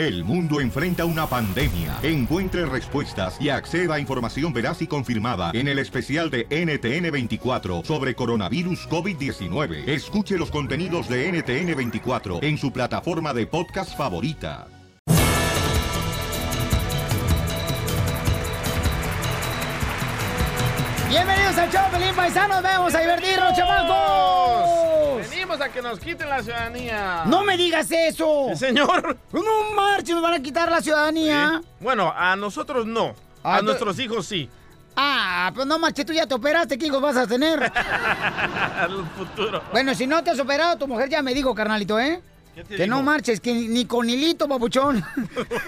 El mundo enfrenta una pandemia. Encuentre respuestas y acceda a información veraz y confirmada en el especial de NTN24 sobre coronavirus COVID-19. Escuche los contenidos de NTN24 en su plataforma de podcast favorita. Bienvenidos al show, Pelín Paisanos. Vamos a divertirnos, chamacos. A que nos quiten la ciudadanía. No me digas eso. Sí, señor. No marches, nos van a quitar la ciudadanía. Bueno, a nosotros no. Ah, A tú- nuestros hijos sí. Ah, pues no marches, tú ya te operaste, ¿qué hijos vas a tener? Al futuro. bueno, si no te has operado, tu mujer ya me dijo, carnalito, ¿eh? ¿Qué te Que no marches, que ni con hilito, papuchón.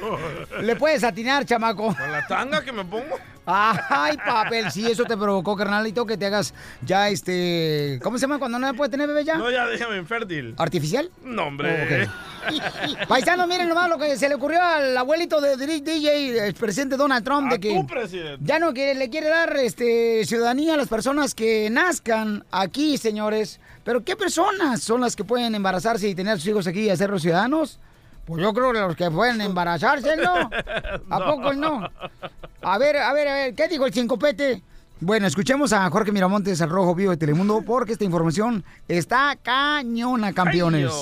Le puedes atinar, chamaco. ¿Con la tanga que me pongo? Ay, papel, sí, eso te provocó, carnalito, que te hagas ya este. ¿Cómo se llama cuando no puede tener bebé ya? No, ya déjame infértil. ¿Artificial? No, hombre. Paisanos, miren nomás lo que se le ocurrió al abuelito de de DJ, el presidente Donald Trump, de A que tu presidente. ya no quiere, le quiere dar este, ciudadanía a las personas que nazcan aquí, señores. Pero ¿qué personas son las que pueden embarazarse y tener sus hijos aquí y hacerlos ciudadanos? Pues yo creo que los que pueden embarazarse, ¿no? ¿A No. poco no? A ver, a ver, a ver, ¿qué dijo el cincopete? Bueno, escuchemos a Jorge Miramontes, al Rojo Vivo de Telemundo, porque esta información está cañona, campeones.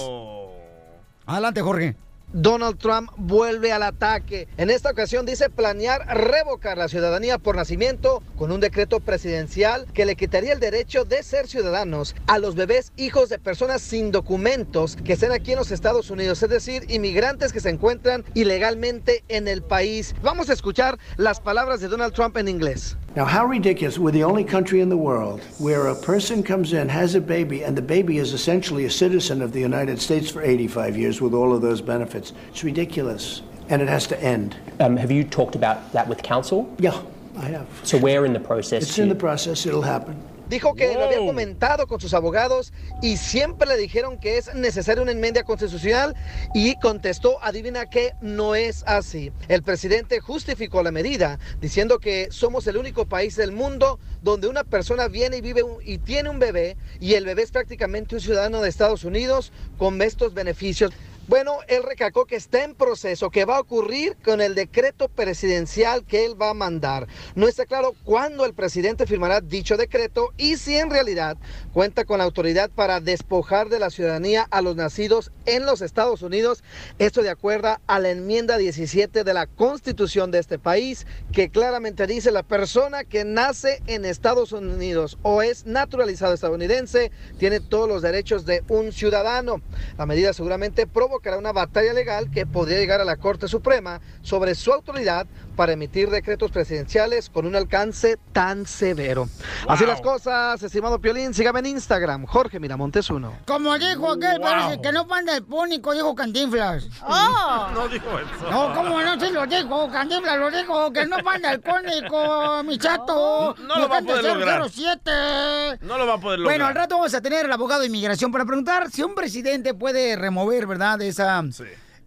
Adelante, Jorge. Donald Trump vuelve al ataque. En esta ocasión dice planear revocar la ciudadanía por nacimiento con un decreto presidencial que le quitaría el derecho de ser ciudadanos a los bebés hijos de personas sin documentos que estén aquí en los Estados Unidos, es decir, inmigrantes que se encuentran ilegalmente en el país. Vamos a escuchar las palabras de Donald Trump en inglés. Now, how ridiculous. We're the only country in the world where a person comes in, has a baby, and the baby is essentially a citizen of the United States for 85 years with all of those benefits. It's ridiculous. And it has to end. Um, have you talked about that with council? Yeah, I have. So we're in the process. It's in the process. It'll happen. Dijo que lo había comentado con sus abogados y siempre le dijeron que es necesaria una enmienda constitucional y contestó, adivina qué, no es así. El presidente justificó la medida diciendo que somos el único país del mundo donde una persona viene y vive un- y tiene un bebé y el bebé es prácticamente un ciudadano de Estados Unidos con estos beneficios. Bueno, él recalcó que está en proceso, que va a ocurrir con el decreto presidencial que él va a mandar. No está claro cuándo el presidente firmará dicho decreto y si en realidad cuenta con la autoridad para despojar de la ciudadanía a los nacidos en los Estados Unidos. Esto de acuerdo a la enmienda 17 de la constitución de este país, que claramente dice la persona que nace en Estados Unidos o es naturalizado estadounidense tiene todos los derechos de un ciudadano. La medida seguramente provocará una batalla legal que podría llegar a la Corte Suprema sobre su autoridad para emitir decretos presidenciales con un alcance tan severo. Así las cosas, estimado Piolín, sígame en Instagram, Jorge Miramontes 1. Como dijo aquel, parece que no panda el pónico, dijo Cantinflas. No dijo eso. No, ¿cómo no? Sí lo dijo, Cantinflas lo dijo, que no panda el pónico, mi chato. No lo va a poder lograr. 007. No lo va a poder lograr. Bueno, al rato vamos a tener al abogado de inmigración para preguntar si un presidente puede remover, ¿verdad?, esa,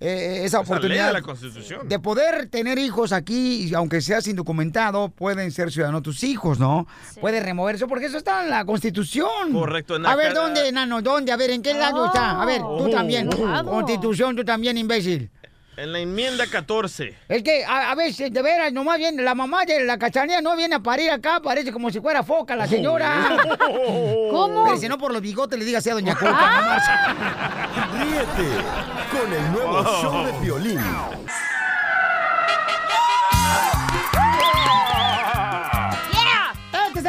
eh, esa Esa oportunidad. ley de la Constitución. De poder tener hijos aquí, y aunque seas indocumentado, pueden ser ciudadanos tus hijos, ¿no? Puede remover eso, porque eso está en la Constitución. Correcto, en A ver, ¿dónde, Nano? ¿Dónde? A ver, ¿en qué lado está? A ver, tú Oh. también. Oh. Constitución, tú también, imbécil. En la enmienda 14. Es que a, a veces, de veras, nomás viene, la mamá de la cachanilla no viene a parir acá, parece como si fuera foca la señora. ¿Cómo? Pero si no por los bigotes le diga así a doña Coca, marche. Ríete con el nuevo Oh. show de violín.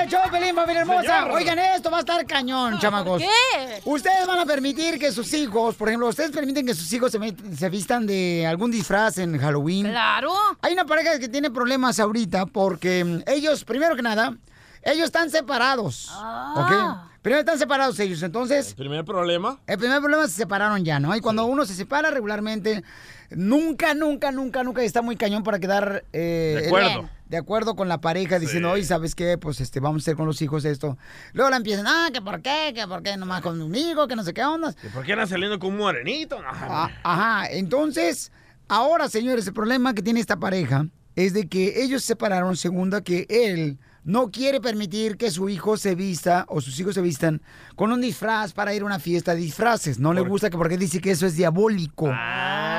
El show, Pelín, familia hermosa. Señor. Oigan, esto va a estar cañón, chamacos. qué? Ustedes van a permitir que sus hijos, por ejemplo, ustedes permiten que sus hijos se, se vistan de algún disfraz en Halloween. Claro. Hay una pareja que tiene problemas ahorita porque mm, ellos, primero que nada, ellos están separados. Ah. ¿Ok? Primero están separados ellos, entonces... Primer problema. El primer problema es que se separaron ya, ¿no? Y cuando uno se separa regularmente, nunca, nunca, nunca, nunca está muy cañón para quedar eh, De acuerdo. de acuerdo con la pareja, diciendo, oye, ¿sabes qué? Pues este, vamos a hacer con los hijos esto. Luego la empiezan, ah, que por qué, que por qué nomás conmigo, que no sé qué onda. ¿Y por qué andan saliendo con un morenito? Ah, ajá, entonces, ahora, señores, el problema que tiene esta pareja es de que ellos se separaron, segunda, que él no quiere permitir que su hijo se vista o sus hijos se vistan con un disfraz para ir a una fiesta de disfraces. No le gusta que porque dice que eso es diabólico.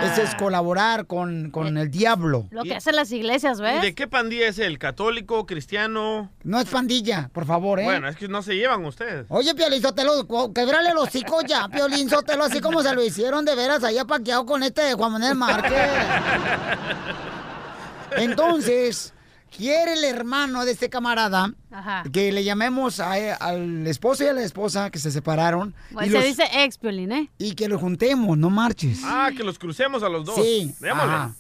Eso es colaborar con, con el diablo. Lo que hacen las iglesias, ¿Y ¿ves? de qué pandilla es él? ¿Católico, cristiano? No es pandilla, por favor, ¿eh? Bueno, es que no se llevan ustedes. Oye, Piolín Sotelo, quebrale los hocico ya, Piolín Sotelo, así como se lo hicieron de veras allá paqueado con este de Juan Manuel Márquez. Entonces, quiere el hermano de este camarada Ajá. que le llamemos a- al esposo y a la esposa que se separaron Pues y, se los- dice ex, Piolín, ¿eh? y que los juntemos, no marches. Ah, que los crucemos a los dos. Sí. Démosle. ajá.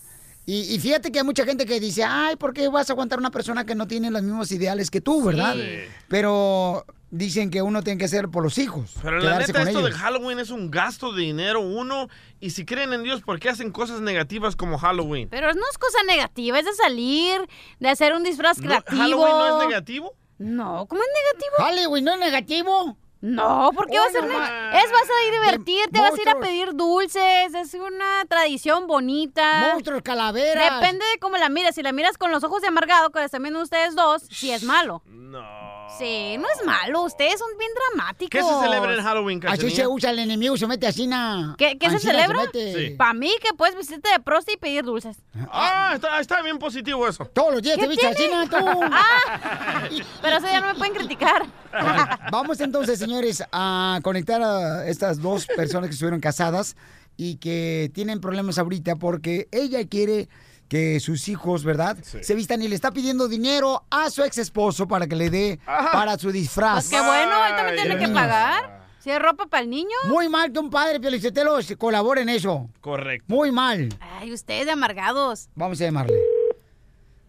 Y, y fíjate que hay mucha gente que dice, ay, ¿por qué vas a aguantar a una persona que no tiene los mismos ideales que tú, verdad? Sí. Pero dicen que uno tiene que hacer por los hijos. Pero la neta, con esto ellos. de Halloween es un gasto de dinero, uno. Y si creen en Dios, ¿por qué hacen cosas negativas como Halloween? Pero no es cosa negativa, es de salir, de hacer un disfraz No, creativo. ¿Halloween no es negativo? No, ¿cómo es negativo? Halloween no es negativo. No, ¿por qué va a ser Hoy negativo? nomás. Es, vas a ir a divertirte, vas a ir a pedir dulces, es una tradición bonita. Monstruos, calaveras. Depende de cómo la mires. Si la miras con los ojos de amargado, que la están viendo ustedes dos, sí es malo. No. Sí, no es malo. Ustedes son bien dramáticos. ¿Qué se celebra en Halloween, Así Cachanilla? se usa el enemigo, se mete así, na. ¿Qué, qué se Así celebra? Sí. Para mí que puedes vestirte de prosti y pedir dulces. Ah, está, está bien positivo eso. Todos los días ¿Qué te viste así, na, tú. Ah, pero eso ya no me pueden criticar. Vamos entonces, señores, a conectar a estas dos personas que estuvieron casadas y que tienen problemas ahorita porque ella quiere que sus hijos, ¿verdad? Se vistan y le está pidiendo dinero a su ex esposo para que le dé Ajá. para su disfraz. Pues qué bueno, él también tiene que Niños. pagar. Si es ropa para el niño. Muy mal que un padre, Piolicetelo, colabore en eso. Correcto. Muy mal. Ay, ustedes de amargados, Vamos a llamarle.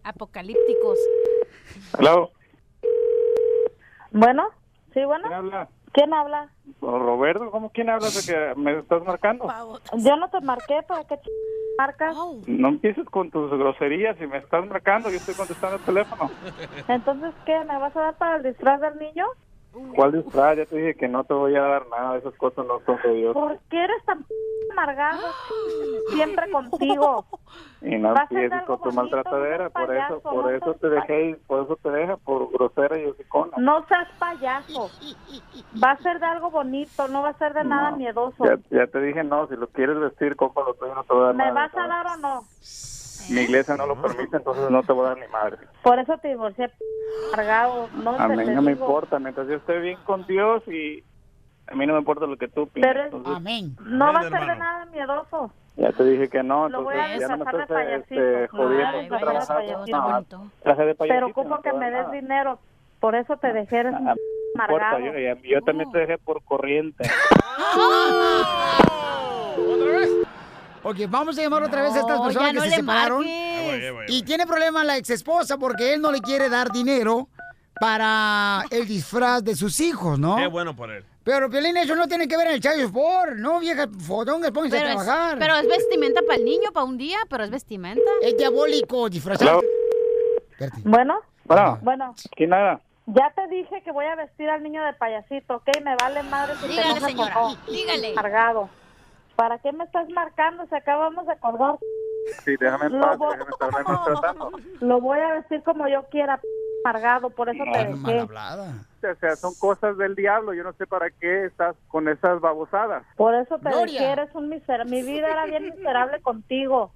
apocalípticos. Hello. Bueno, sí, bueno. ¿Quién habla? ¿Quién habla? Roberto, ¿cómo quién habla de que me estás marcando? Yo no te marqué, ¿para qué ch... marcas? No empieces con tus groserías y me estás marcando, yo estoy contestando el teléfono. Entonces, ¿qué? ¿Me vas a dar para el disfraz del niño? ¿Cuál disfraz? Ya te dije que no te voy a dar nada, esas cosas no son de Dios. ¿Por qué eres tan amargado? Siempre contigo. Y no empieces con tu maltratadera, por eso, por eso te dejé, por eso te deja, por grosera y hocicona. No seas payaso. Va a ser de algo bonito, no va a ser de nada miedoso. Ya, te dije no, si lo quieres vestir, cómpralo no te voy a dar ¿Me nada. vas a dar o no? Mi iglesia no lo permite, entonces no te voy a dar ni madre. Por eso te divorcié, amargado. No A mí no me importa, mientras yo esté bien con Dios y a mí no me importa lo que tú pienses. Pero es- Entonces, Amén. No va a ser de nada miedoso. ya te dije que no, Lo voy a entonces ya no me estés este, jodiendo. No, Pero ocupo que me des nada. dinero. Por eso te dejé, eres Ah, No amargado. yo, ya- yo también te dejé por corriente. ¿Otra vez? Ok, vamos a llamar otra vez a estas No, personas ya que no se le separaron. Ahí voy, ahí marques. voy, ahí Y tiene problema la ex esposa porque él no le quiere dar dinero para el disfraz de sus hijos, ¿no? Qué bueno por él. Pero, Piolín, eso no tiene que ver en el Chayo Sport, ¿no, vieja fodonga? Pónganse a Pero es, trabajar. pero es vestimenta para el niño, para un día, pero es vestimenta. Es diabólico disfrazado. Bueno, Bueno, bueno, ¿quién nada? ya te dije que voy a vestir al niño de payasito, ¿ok? Me vale madre si te Dígale, o señora, no. dígale. Amargado. ¿Para qué me estás marcando? Se acabamos de colgar. Sí, déjame en Lo paz, voy- déjame estarme maltratando. Lo voy a vestir como yo quiera, amargado, por eso te Mal dejé. O sea, son cosas del diablo, yo no sé para qué estás con esas babosadas. Por eso te Gloria. dejé, eres un miserable. Mi vida era bien miserable contigo.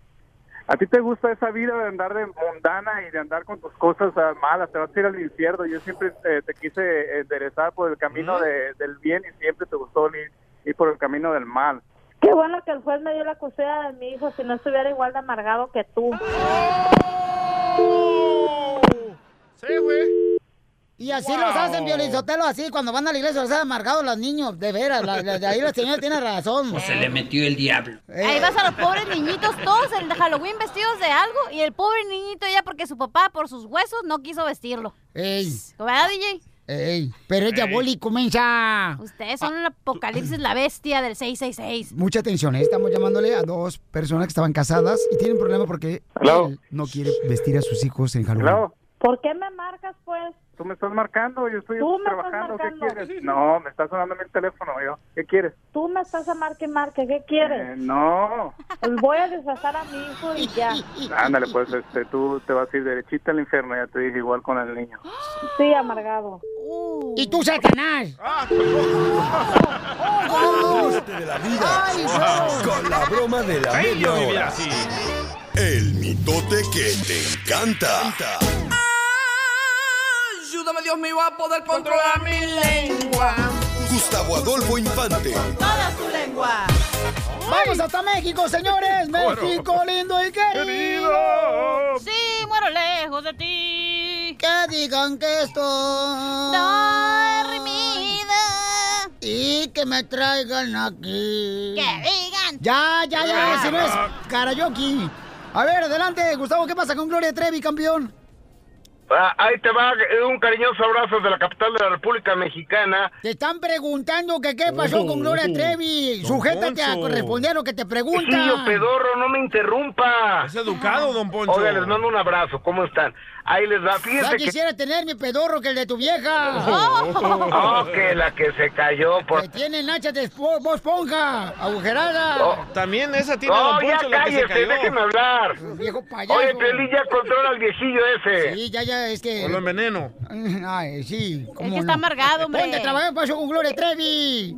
¿A ti te gusta esa vida de andar de mundana y de andar con tus cosas ah, malas? Te vas a ir al infierno. Yo siempre eh, te quise enderezar por el camino de- del bien y siempre te gustó ir, ir por el camino del mal. Qué bueno que el juez me dio la custodia de mi hijo, si no estuviera igual de amargado que tú. Sí, güey. Y así los hacen, Piolín Sotelo, así, cuando van a la iglesia, los hacen amargados los niños, de veras. la- la- de ahí la señora tiene razón. Se le metió el diablo. Eh, Ahí vas a los pobres niñitos, todos en Halloween vestidos de algo, y el pobre niñito ya porque su papá, por sus huesos, no quiso vestirlo. Ey, ¿Verdad, DJ? Ey, pero es diabólico, mensa. Ustedes son el apocalipsis, la bestia del 666. Mucha atención, ¿eh? estamos llamándole a dos personas que estaban casadas y tienen problema porque Hello. él no quiere vestir a sus hijos en Halloween. Hello. ¿Por qué me marcas, pues? Tú me estás marcando, yo estoy Tú me estás trabajando, ¿qué quieres? No, me está sonando mi teléfono, yo. ¿Qué quieres? Tú me estás a marque y marque. ¿Qué quieres? Eh, no. Pues voy a disfrazar a mi hijo y ya. Ándale, pues, este, tú te vas a ir derechita al infierno, ya te dije, igual con el niño. Sí, amargado. ¿Y tú, Satanás? Ríete de la vida con la broma de la Ay, media así. El mitote que te encanta. Ayúdame, Dios mío, a poder controlar mi lengua. Gustavo Adolfo Infante. Toda su lengua. Vamos hasta México, señores. México lindo y querido. Sí, muero lejos de ti. Que digan que estoy dormida. Y que me traigan aquí. Que digan. Ya, ya, ya, si no es karaoke. A ver, adelante, Gustavo, ¿qué pasa con Gloria Trevi, campeón? Ah, ahí te va un cariñoso abrazo de la capital de la República Mexicana. Te están preguntando que qué pasó con Gloria Trevi. Sujétate a responder lo que te preguntan. Niño pedorro, no me interrumpa. Es educado, don Poncho. Oiga, les mando un abrazo, ¿cómo están? Ahí les va, Ya fíjense que... quisiera tener mi pedorro que el de tu vieja. Oh, que la que se cayó por... Que tiene nachas de esponja, agujerada. Oh. También esa tiene No, don ya la que se cállese, cayó. déjeme hablar. Viejo payaso. Oye, Piolín, ya controla al viejillo ese. Sí, ya, ya, es que... O lo enveneno. Ay, sí. ¿cómo que está amargado, hombre. Ponte a trabajar, ¿qué pasó con Gloria Trevi?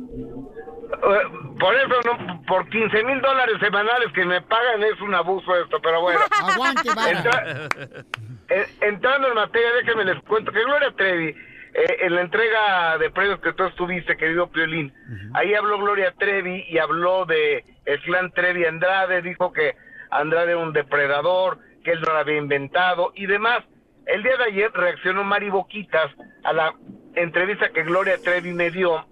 Eh, Por eso, no, por 15 mil dólares semanales que me pagan es un abuso esto, pero bueno. Aguante, vara. Entra- eh, entrando en materia, déjenme les cuento que Gloria Trevi, eh, en la entrega de premios que tú estuviste, querido Piolín, ahí habló Gloria Trevi y habló de el clan Trevi Andrade, dijo que Andrade era un depredador, que él no lo había inventado y demás. El día de ayer reaccionó Mari Boquitas a la entrevista que Gloria Trevi me dio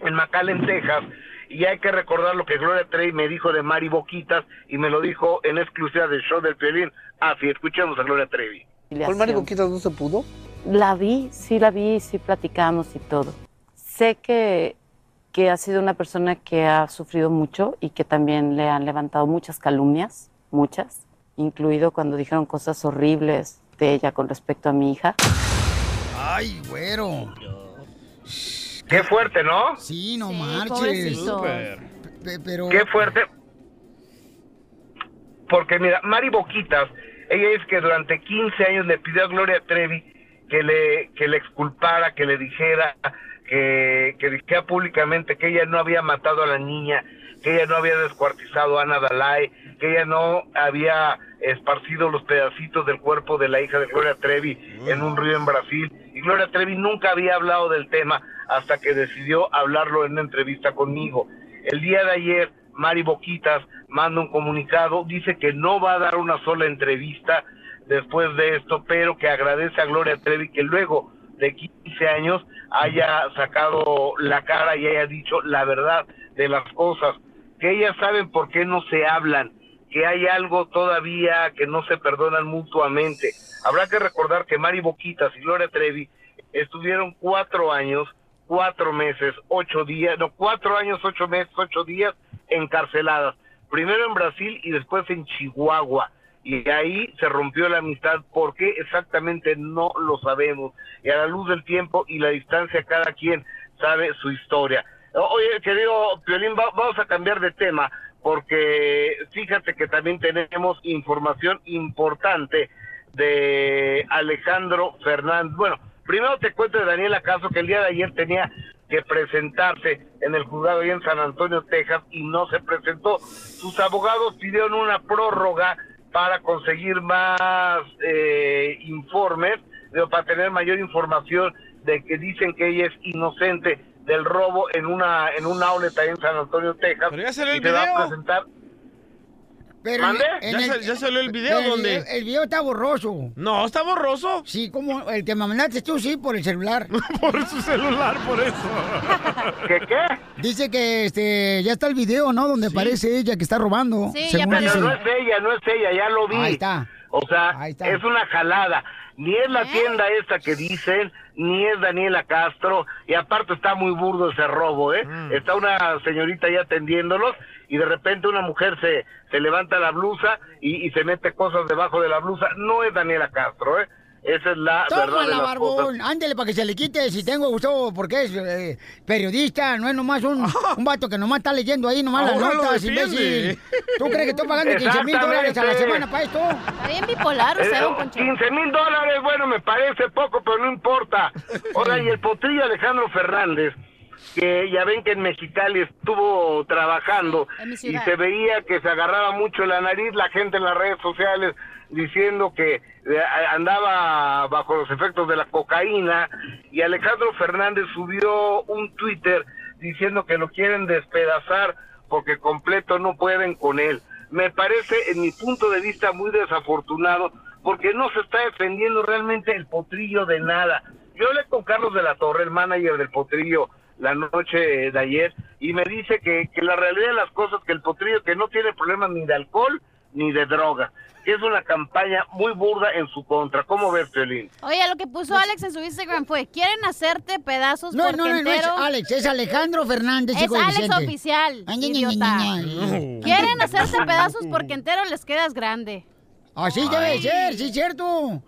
en McAllen, Texas, y hay que recordar lo que Gloria Trevi me dijo de Mari Boquitas y me lo dijo en exclusiva del show del Piolín. Ah, sí, escuchemos a Gloria Trevi. ¿Con Mari Boquitas no se pudo? La vi, sí la vi, sí platicamos y todo. Sé que, que ha sido una persona que ha sufrido mucho y que también le han levantado muchas calumnias, muchas, incluido cuando dijeron cosas horribles de ella con respecto a mi hija. Ay, güero. Qué fuerte, ¿no? Sí, no Sí, marches. Pero... Qué fuerte. Porque mira, Mari Boquitas, ella es que durante 15 años le pidió a Gloria Trevi que le, que le exculpara, que le dijera, que, que dijera públicamente que ella no había matado a la niña, que ella no había descuartizado a Ana Dalai, que ella no había esparcido los pedacitos del cuerpo de la hija de Gloria Trevi en un río en Brasil. Y Gloria Trevi nunca había hablado del tema hasta que decidió hablarlo en una entrevista conmigo. El día de ayer, Mari Boquitas manda un comunicado, dice que no va a dar una sola entrevista después de esto, pero que agradece a Gloria Trevi que luego de 15 años haya sacado la cara y haya dicho la verdad de las cosas, que ellas saben por qué no se hablan, que hay algo todavía que no se perdonan mutuamente. Habrá que recordar que Mari Boquitas y Gloria Trevi estuvieron cuatro años, cuatro meses, ocho días, no, cuatro años, ocho meses, ocho días encarceladas. Primero en Brasil y después en Chihuahua. Y ahí se rompió la amistad. ¿Por qué exactamente? No lo sabemos. Y a la luz del tiempo y la distancia, cada quien sabe su historia. Oye, querido Piolín, va- vamos a cambiar de tema porque fíjate que también tenemos información importante de Alejandro Fernández. Bueno, primero te cuento de Daniela Caso que el día de ayer tenía que presentarse en el juzgado ahí en San Antonio, Texas, y no se presentó. Sus abogados pidieron una prórroga para conseguir más eh, informes, digo, para tener mayor información de que dicen que ella es inocente del robo en una en un outlet ahí en San Antonio, Texas. Pero ya salió y se va a presentar. Pero ¿Mande? Ya sal- ya salió el video, pero ¿dónde? El, el video está borroso. No, está borroso. Sí, como el que me mandaste tú, sí, por el celular. por su celular, por eso. ¿Qué qué? Dice que este ya está el video, ¿no? Donde aparece ella que está robando. según Pero dice. no es ella, no es ella, ya lo vi. Ahí está. O sea, es una jalada. Ni es la tienda esta que dicen, ni es Daniela Castro, y aparte está muy burdo ese robo, ¿eh? Está una señorita ahí atendiéndolos, y de repente una mujer se, se levanta la blusa y, y se mete cosas debajo de la blusa. No es Daniela Castro, ¿eh? Esa es la verdad de Tómala, las barbón. Ándele para que se le quite si tengo gusto, porque es eh, periodista, no es nomás un, un vato que nomás está leyendo ahí nomás las Ahora lo notas, imbécil. ¿Tú crees que estoy pagando 15 mil dólares a la semana para esto? Está bien bipolar usted, don Poncho. 15 mil dólares, bueno, me parece poco, pero no importa. Ahora, y el potrillo Alejandro Fernández, que ya ven que en Mexicali estuvo trabajando y se veía que se agarraba mucho la nariz, la gente en las redes sociales diciendo que eh, andaba bajo los efectos de la cocaína y Alejandro Fernández subió un Twitter diciendo que lo quieren despedazar porque completo no pueden con él. Me parece, en mi punto de vista, muy desafortunado porque no se está defendiendo realmente el potrillo de nada. Yo hablé con Carlos de la Torre, el manager del potrillo, la noche de ayer, y me dice que, que la realidad de las cosas, que el potrillo que no tiene problemas ni de alcohol ni de droga, es una campaña muy burda en su contra. ¿Cómo ves, Piolín? Oye, lo que puso Alex en su Instagram fue, quieren hacerte pedazos No, porque no, no, no es entero... Alex, es Alejandro Fernández, Es hijo de Alex Vicente. oficial, Ay, ña, ña, idiota. ña, ña. Quieren hacerte pedazos porque entero les quedas grande. Así debe ser, sí, cierto.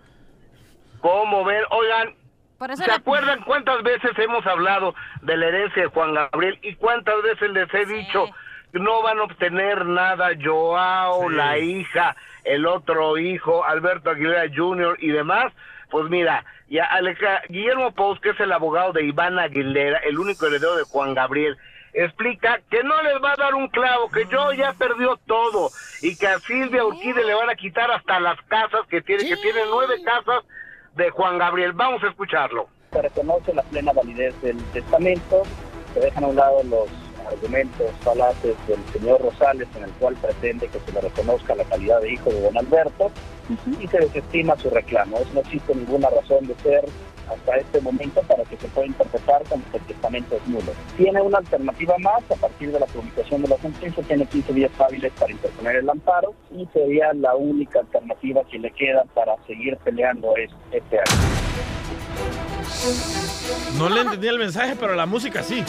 ¿Cómo ven? Oigan, Por eso ¿se la- acuerdan cuántas veces hemos hablado de la herencia de Juan Gabriel y cuántas veces les he dicho no van a obtener nada Joao, la hija, el otro hijo, Alberto Aguilera Jr. y demás? Pues mira, ya Aleja- Guillermo Pous, que es el abogado de Iván Aguilera, el único heredero de Juan Gabriel, explica que no les va a dar un clavo, que yo ya perdió todo y que a Silvia Urquide le van a quitar hasta las casas que tiene, que tiene nueve casas de Juan Gabriel. Vamos a escucharlo. se reconoce la plena validez del testamento, se dejan a un lado los argumentos falaces del señor Rosales en el cual pretende que se le reconozca la calidad de hijo de don Alberto y se desestima su reclamo. No existe ninguna razón de ser hasta este momento para que se pueda interpretar como que el testamento es nulo. Tiene una alternativa más a partir de la publicación de la sentencia, tiene 15 días hábiles para interponer el amparo y sería la única alternativa que le queda para seguir peleando es- este año. No le entendí el mensaje, pero la música sí.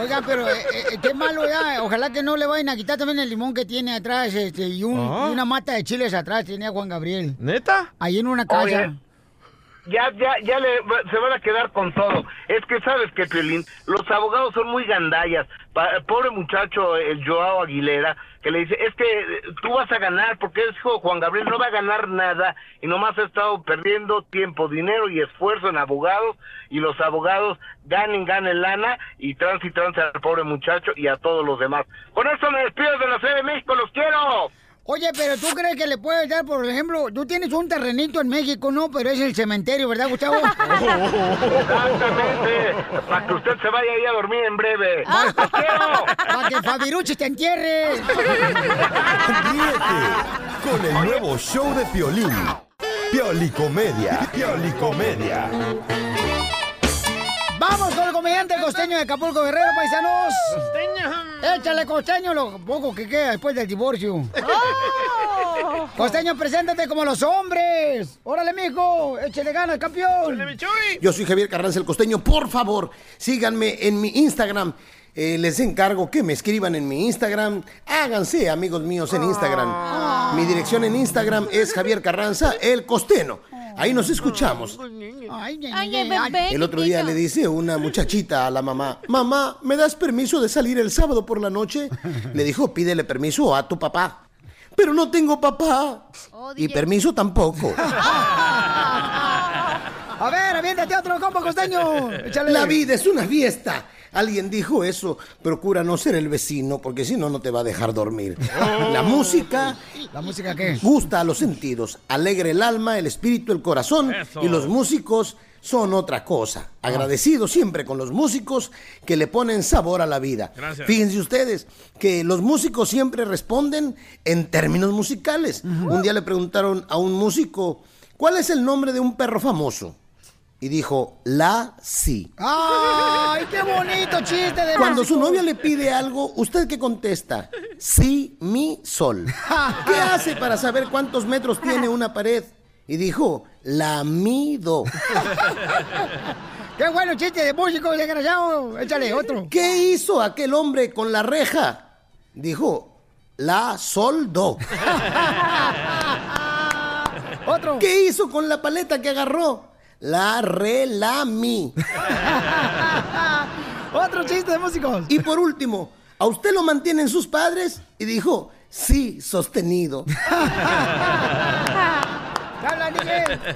Oiga, pero eh, eh, qué malo ya. Ojalá que no le vayan a quitar también el limón que tiene atrás este, y, un- Ah. y una mata de chiles atrás tenía Juan Gabriel. ¿Neta? Ahí en una casa. Oye, ya, ya, ya le, se van a quedar con todo. Es que sabes que, Piolín, los abogados son muy gandallas. Pa- pobre muchacho, el Joao Aguilera, que le dice, es que eh, tú vas a ganar porque es hijo Juan Gabriel, no va a ganar nada y nomás ha estado perdiendo tiempo, dinero y esfuerzo en abogados y los abogados ganen, ganen lana y trans y trans al pobre muchacho y a todos los demás. Con esto me despido de la Ciudad de México, los quiero. Oye, pero tú crees que le puedes dar, por ejemplo, tú tienes un terrenito en México, ¿no? Pero es el cementerio, ¿verdad, Gustavo? Exactamente, para que usted se vaya ahí a dormir en breve. Para que Fabiruchis te entierre. Ríete con el nuevo show de Piolín. Piolicomedia. Piolicomedia. Vamos con el comediante costeño de Acapulco Guerrero, paisanos. Échale, costeño, lo poco que queda después del divorcio. Costeño, preséntate como los hombres. Órale, mijo, échale ganas, campeón. Yo soy Javier Carranza el Costeño. Por favor, síganme en mi Instagram. Eh, les encargo que me escriban en mi Instagram. Háganse amigos míos en Instagram. Mi dirección en Instagram es Javier Carranza el Costeno. Ahí nos escuchamos. Ay, Ay, el otro día le dice una muchachita a la mamá, mamá, ¿me das permiso de salir el sábado por la noche? Le dijo, pídele permiso a tu papá. Pero no tengo papá. Y permiso tampoco. A ver, aviéntate otro compa costeño. Échale. La vida es una fiesta. Alguien dijo eso. Procura no ser el vecino porque si no, no te va a dejar dormir. La música ¿La música qué? gusta a los sentidos, alegra el alma, el espíritu, el corazón. Eso. Y los músicos son otra cosa. Agradecido siempre con los músicos que le ponen sabor a la vida. Gracias. Fíjense ustedes que los músicos siempre responden en términos musicales. Un día le preguntaron a un músico, ¿cuál es el nombre de un perro famoso? Y dijo, la sí. ¡Ay, qué bonito chiste de Cuando su novia le pide algo, ¿usted qué contesta? Sí, mi sol. ¿Qué hace para saber cuántos metros tiene una pared? Y dijo, la mido. ¡Qué bueno chiste de músico, desgraciado! Échale otro. ¿Qué hizo aquel hombre con la reja? Dijo, la soldó. Otro. ¿Qué hizo con la paleta que agarró? La relamí. Otro chiste de músicos. Y por último, ¿a usted lo mantienen sus padres? Y dijo, sí, sostenido.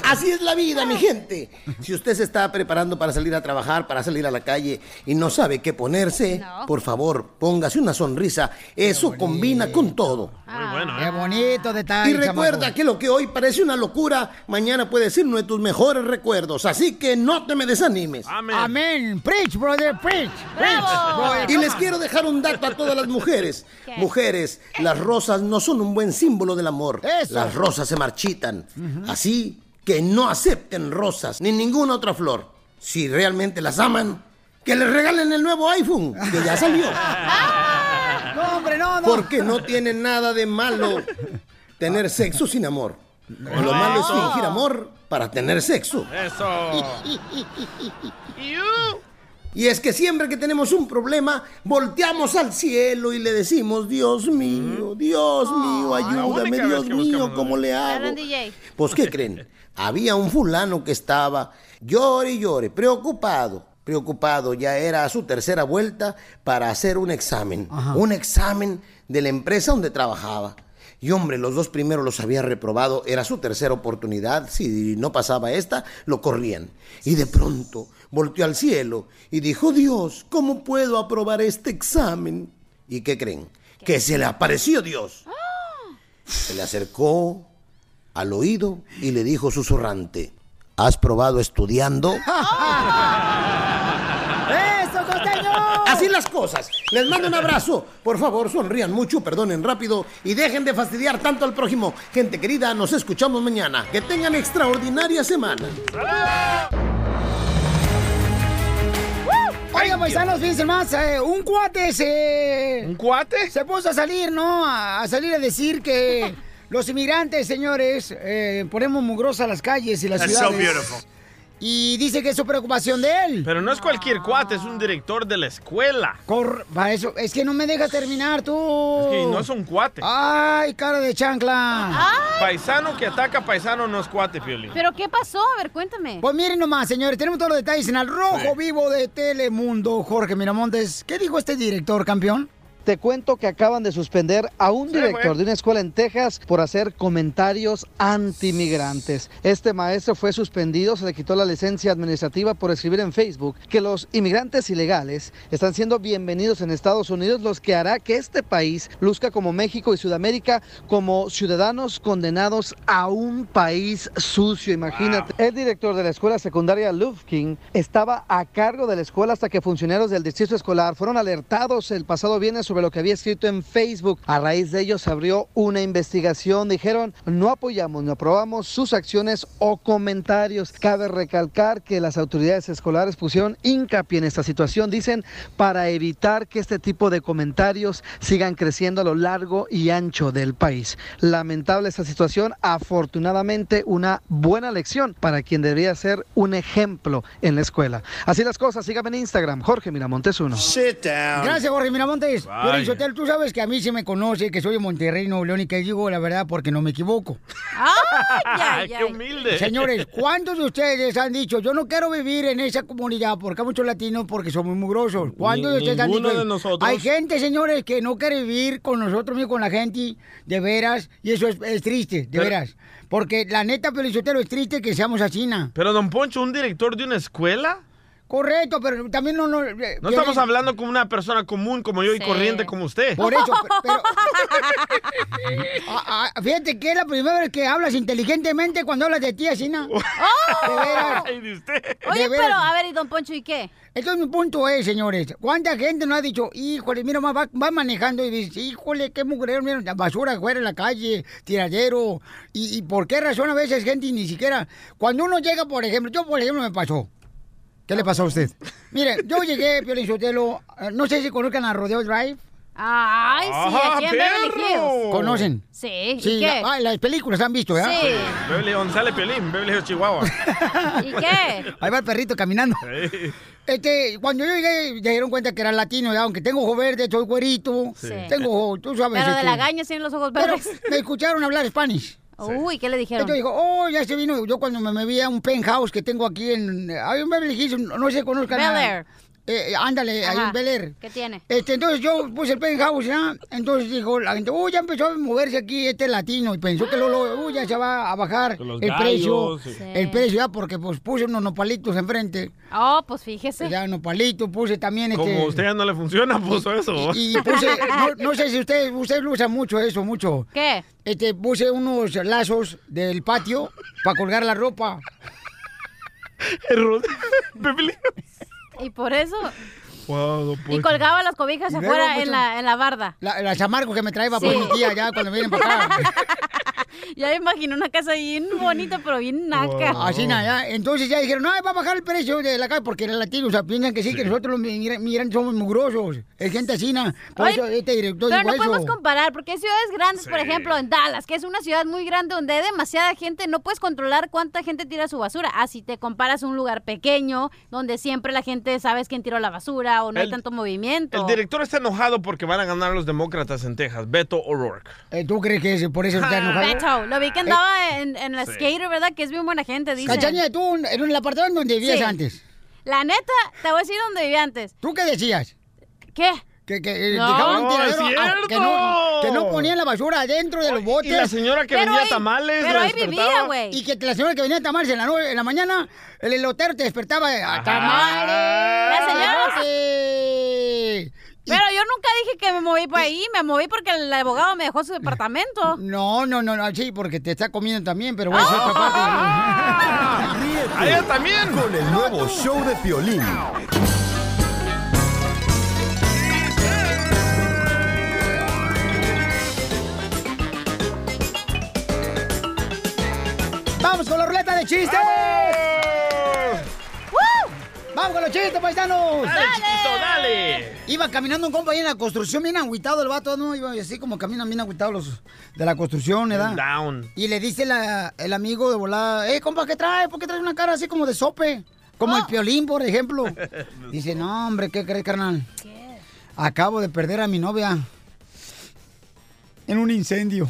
Así es la vida, mi gente. Si usted se está preparando para salir a trabajar, para salir a la calle y no sabe qué ponerse, por favor, póngase una sonrisa. Eso combina con todo. Muy bueno, Qué ¿eh? bonito detalle. Y recuerda chamaco. que lo que hoy parece una locura, mañana puede ser uno de tus mejores recuerdos. Así que no te me desanimes. Amén. Amén. Preach, brother, preach. Preach, brother. Y les quiero dejar un dato a todas las mujeres. Mujeres, las rosas no son un buen símbolo del amor. Eso. Las rosas se marchitan. Así que no acepten rosas ni ninguna otra flor. Si realmente las aman, que les regalen el nuevo iPhone, que ya salió. No, hombre, no, no. Porque no tiene nada de malo tener sexo sin amor. Lo malo es fingir amor para tener sexo. Eso. Y es que siempre que tenemos un problema, volteamos al cielo y le decimos, Dios mío, Dios mío, ayúdame, Dios mío, ¿cómo le hago? Pues, ¿qué creen? Había un fulano que estaba llore y llore, preocupado, preocupado, ya era su tercera vuelta para hacer un examen, un examen de la empresa donde trabajaba. Y hombre, los dos primeros los había reprobado, era su tercera oportunidad, si no pasaba esta, lo corrían. Y de pronto volteó al cielo y dijo, Dios, ¿cómo puedo aprobar este examen? ¿Y qué creen? Que se le apareció Dios. Se le acercó al oído y le dijo susurrante, ¿has probado estudiando? ¡Eso, costeño! Así las cosas. Les mando un abrazo. Por favor, sonrían mucho, perdonen rápido y dejen de fastidiar tanto al prójimo. Gente querida, nos escuchamos mañana. Que tengan extraordinaria semana. Oiga, paisanos, fíjense más, eh, un cuate se... ¿Un cuate? Se puso a salir, ¿no? A, a salir a decir que los inmigrantes, señores, eh, ponemos mugrosas las calles y las That's so ciudades. beautiful. Y dice que es su preocupación de él. Pero no es cualquier cuate, es un director de la escuela. Cor para eso, es que no me dejas terminar tú. Es que no es un cuate. Ay, cara de chancla. Paisano que ataca paisano no es cuate, Piolín. ¿Pero qué pasó? A ver, cuéntame. Pues miren nomás, señores, tenemos todos los detalles en el rojo Sí. vivo de Telemundo, Jorge Miramontes. ¿Qué dijo este director, campeón? Te cuento que acaban de suspender a un director de una escuela en Texas por hacer comentarios antimigrantes. Este maestro fue suspendido, se le quitó la licencia administrativa por escribir en Facebook que los inmigrantes ilegales están siendo bienvenidos en Estados Unidos, los que hará que este país luzca como México y Sudamérica como ciudadanos condenados a un país sucio. Imagínate. El director de la escuela secundaria Lufkin estaba a cargo de la escuela hasta que funcionarios del distrito escolar fueron alertados el pasado viernes sobre lo que había escrito en Facebook. A raíz de ello se abrió una investigación. Dijeron, no apoyamos ni aprobamos sus acciones o comentarios. Cabe recalcar que las autoridades escolares pusieron hincapié en esta situación, dicen, para evitar que este tipo de comentarios sigan creciendo a lo largo y ancho del país. Lamentable esta situación, afortunadamente una buena lección para quien debería ser un ejemplo en la escuela. Así las cosas, síganme en Instagram, Jorge Miramontes uno. Gracias, Jorge Miramontes. Piolín Sotelo, tú sabes que a mí se me conoce, que soy de Monterrey, Nuevo León, y que digo la verdad porque no me equivoco. Ay, ay, ¡Qué ay. humilde! Señores, ¿cuántos de ustedes han dicho, yo no quiero vivir en esa comunidad porque hay muchos latinos porque son muy mugrosos? ¿Cuántos Ni- de ustedes han ninguno dicho? de nosotros. Hay gente, señores, que no quiere vivir con nosotros, ni con la gente, de veras, y eso es, es triste, de Pero- veras. Porque la neta, Pelizotero, es triste que seamos así. Pero, don Poncho, ¿un director de una escuela? Correcto, pero también no... No, eh, No estamos hablando como una persona común como yo y corriente como usted. Por eso, pe- pero... Ah, ah, fíjate que es la primera vez que hablas inteligentemente cuando hablas de ti, así, ¿no? De veras. Ay, de usted. Oye, de veras. pero, a ver, ¿y don Poncho y qué? Entonces mi punto es, señores, ¿cuánta gente no ha dicho, híjole, mira, va, va manejando y dice, híjole, qué mugrero, mira, la basura afuera en la calle, tiradero, y, y por qué razón a veces gente ni siquiera, cuando uno llega, por ejemplo, yo por ejemplo me pasó, ¿qué le pasó a usted? Mire, yo llegué, Piolín Sotelo, eh, no sé si conozcan a Rodeo Drive, Ay, sí, ¡Ah, aquí en Beverly! Hills. ¿conocen? Sí, ¿y Sí, qué? la- ah, las películas han visto, ¿verdad? Sí. Beverly González Piolín, Beverly Hills, Chihuahua. ¿Y qué? Ahí va el perrito caminando. Sí. Este, cuando yo llegué, se dieron cuenta que era latino, ya, aunque tengo ojo verde, soy güerito, Sí. tengo, tú sabes. Pero de este, la gaña tienen los ojos Pero verdes. me escucharon hablar Spanish. Uy, ¿qué le dijeron? Entonces dijo, oh, ya se vino. Yo cuando me moví a un penthouse que tengo aquí en... Hay un Beverly Hills, no sé conozcan. Bel Air. Eh, eh, ándale, ahí Ajá. en Bel Air. ¿Qué tiene? Este, entonces yo puse el penthouse, ¿ya? Entonces dijo la gente, uy, ya empezó a moverse aquí este latino. Y pensó que luego, uy, ya se va a bajar el precio. sí. El precio ya, porque pues puse unos nopalitos enfrente. Oh, pues fíjese. Ya, nopalitos, puse también este... Como a usted ya no le funciona, puso eso. Y puse, no, no sé si usted, usted usa mucho eso, mucho. ¿Qué? Este, puse unos lazos del patio para colgar la ropa. Y por eso. Y Poncho. colgaba las cobijas Y luego, afuera pues, en la, en la barda. La, las amargos que me traía Sí. por mi tía ya cuando vienen para acá. Ya me imagino una casa bien bonita, pero bien naca. Así nada, entonces ya dijeron, no, va a bajar el precio de la casa porque los latinos o sea, piensan que sí, que nosotros los migra- migrantes somos mugrosos. Es gente así. Por Oye, eso este director Pero no eso. podemos comparar, porque hay ciudades grandes, por ejemplo, en Dallas, que es una ciudad muy grande donde hay demasiada gente, no puedes controlar cuánta gente tira su basura. Ah, si te comparas a un lugar pequeño, donde siempre la gente sabes quién tiró la basura o no hay El- tanto movimiento. El director está enojado porque van a ganar los demócratas en Texas. Beto O'Rourke. Eh, ¿Tú crees que es por eso está enojado? Beto, lo vi que andaba en, en la Sí. skater, ¿verdad? Que es bien buena gente, dice. Cachanilla, tú en el apartamento donde vivías Sí. antes. La neta, te voy a decir dónde vivía antes. ¿Tú qué decías? ¿Qué? Que, que, eh, No. dejaban tiradero, ah, que, no, que no ponían la basura adentro de los botes. y la señora que Pero vendía ahí- tamales pero la ahí vivía, güey. Y que la señora que vendía tamales en la, en la mañana, el elotero te despertaba a La tamales. señora- elote. Pero yo nunca dije que me moví por ahí, me moví porque el abogado me dejó su departamento. No, no, no, no, sí, porque te está comiendo también, pero voy a hacer otra parte. Ríete ¡A ella también! Con el nuevo show de Piolín. ¡Vamos con la ruleta de chistes! ¡Woo! ¡Vamos con los chistes, paisanos! ¡Dale, chiquito, dale! Iba caminando un compa ahí en la construcción, bien agüitado el vato, ¿no? Iba así como caminan bien agüitados los de la construcción, ¿verdad? Down. Y le dice la- el amigo de volada, eh, compa, ¿qué trae? ¿Por qué traes una cara así como de sope? Como el piolín, por ejemplo. Dice, no, hombre, ¿qué crees, carnal? Acabo de perder a mi novia en un incendio.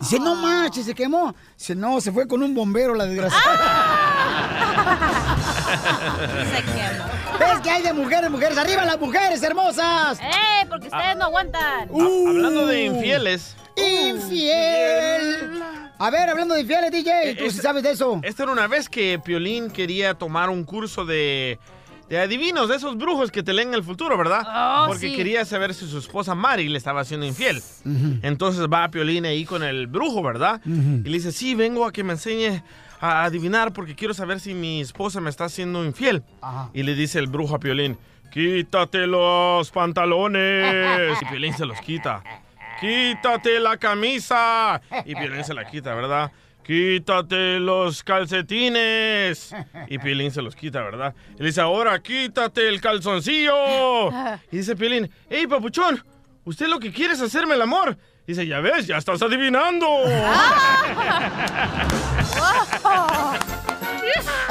Dice, no manches, se quemó. Dice, no, se fue con un bombero, la desgraciada. Se quemó. ¿Ves que hay de mujeres, mujeres? ¡Arriba las mujeres hermosas! ¡Eh! Porque ustedes no aguantan. Uh. Hablando de infieles. ¡Infiel! A ver, hablando de infieles, DJ, tú sí Este- sabes de eso. Esta era una vez que Piolín quería tomar un curso de, de adivinos, de esos brujos que te leen el futuro, ¿verdad? Oh, Porque sí. quería saber si su esposa Mari le estaba haciendo infiel. Entonces va Piolín ahí con el brujo, ¿verdad? Y le dice, sí, vengo a que me enseñe a adivinar porque quiero saber si mi esposa me está haciendo infiel. Y le dice el brujo a Piolín, quítate los pantalones. Y Piolín se los quita. Quítate la camisa. Y Piolín se la quita, ¿verdad? Quítate los calcetines. Y Piolín se los quita, ¿verdad? Y le dice, ahora quítate el calzoncillo. Y dice Piolín, hey, papuchón, ¿usted lo que quiere es hacerme el amor? Dice, ya ves, ya estás adivinando.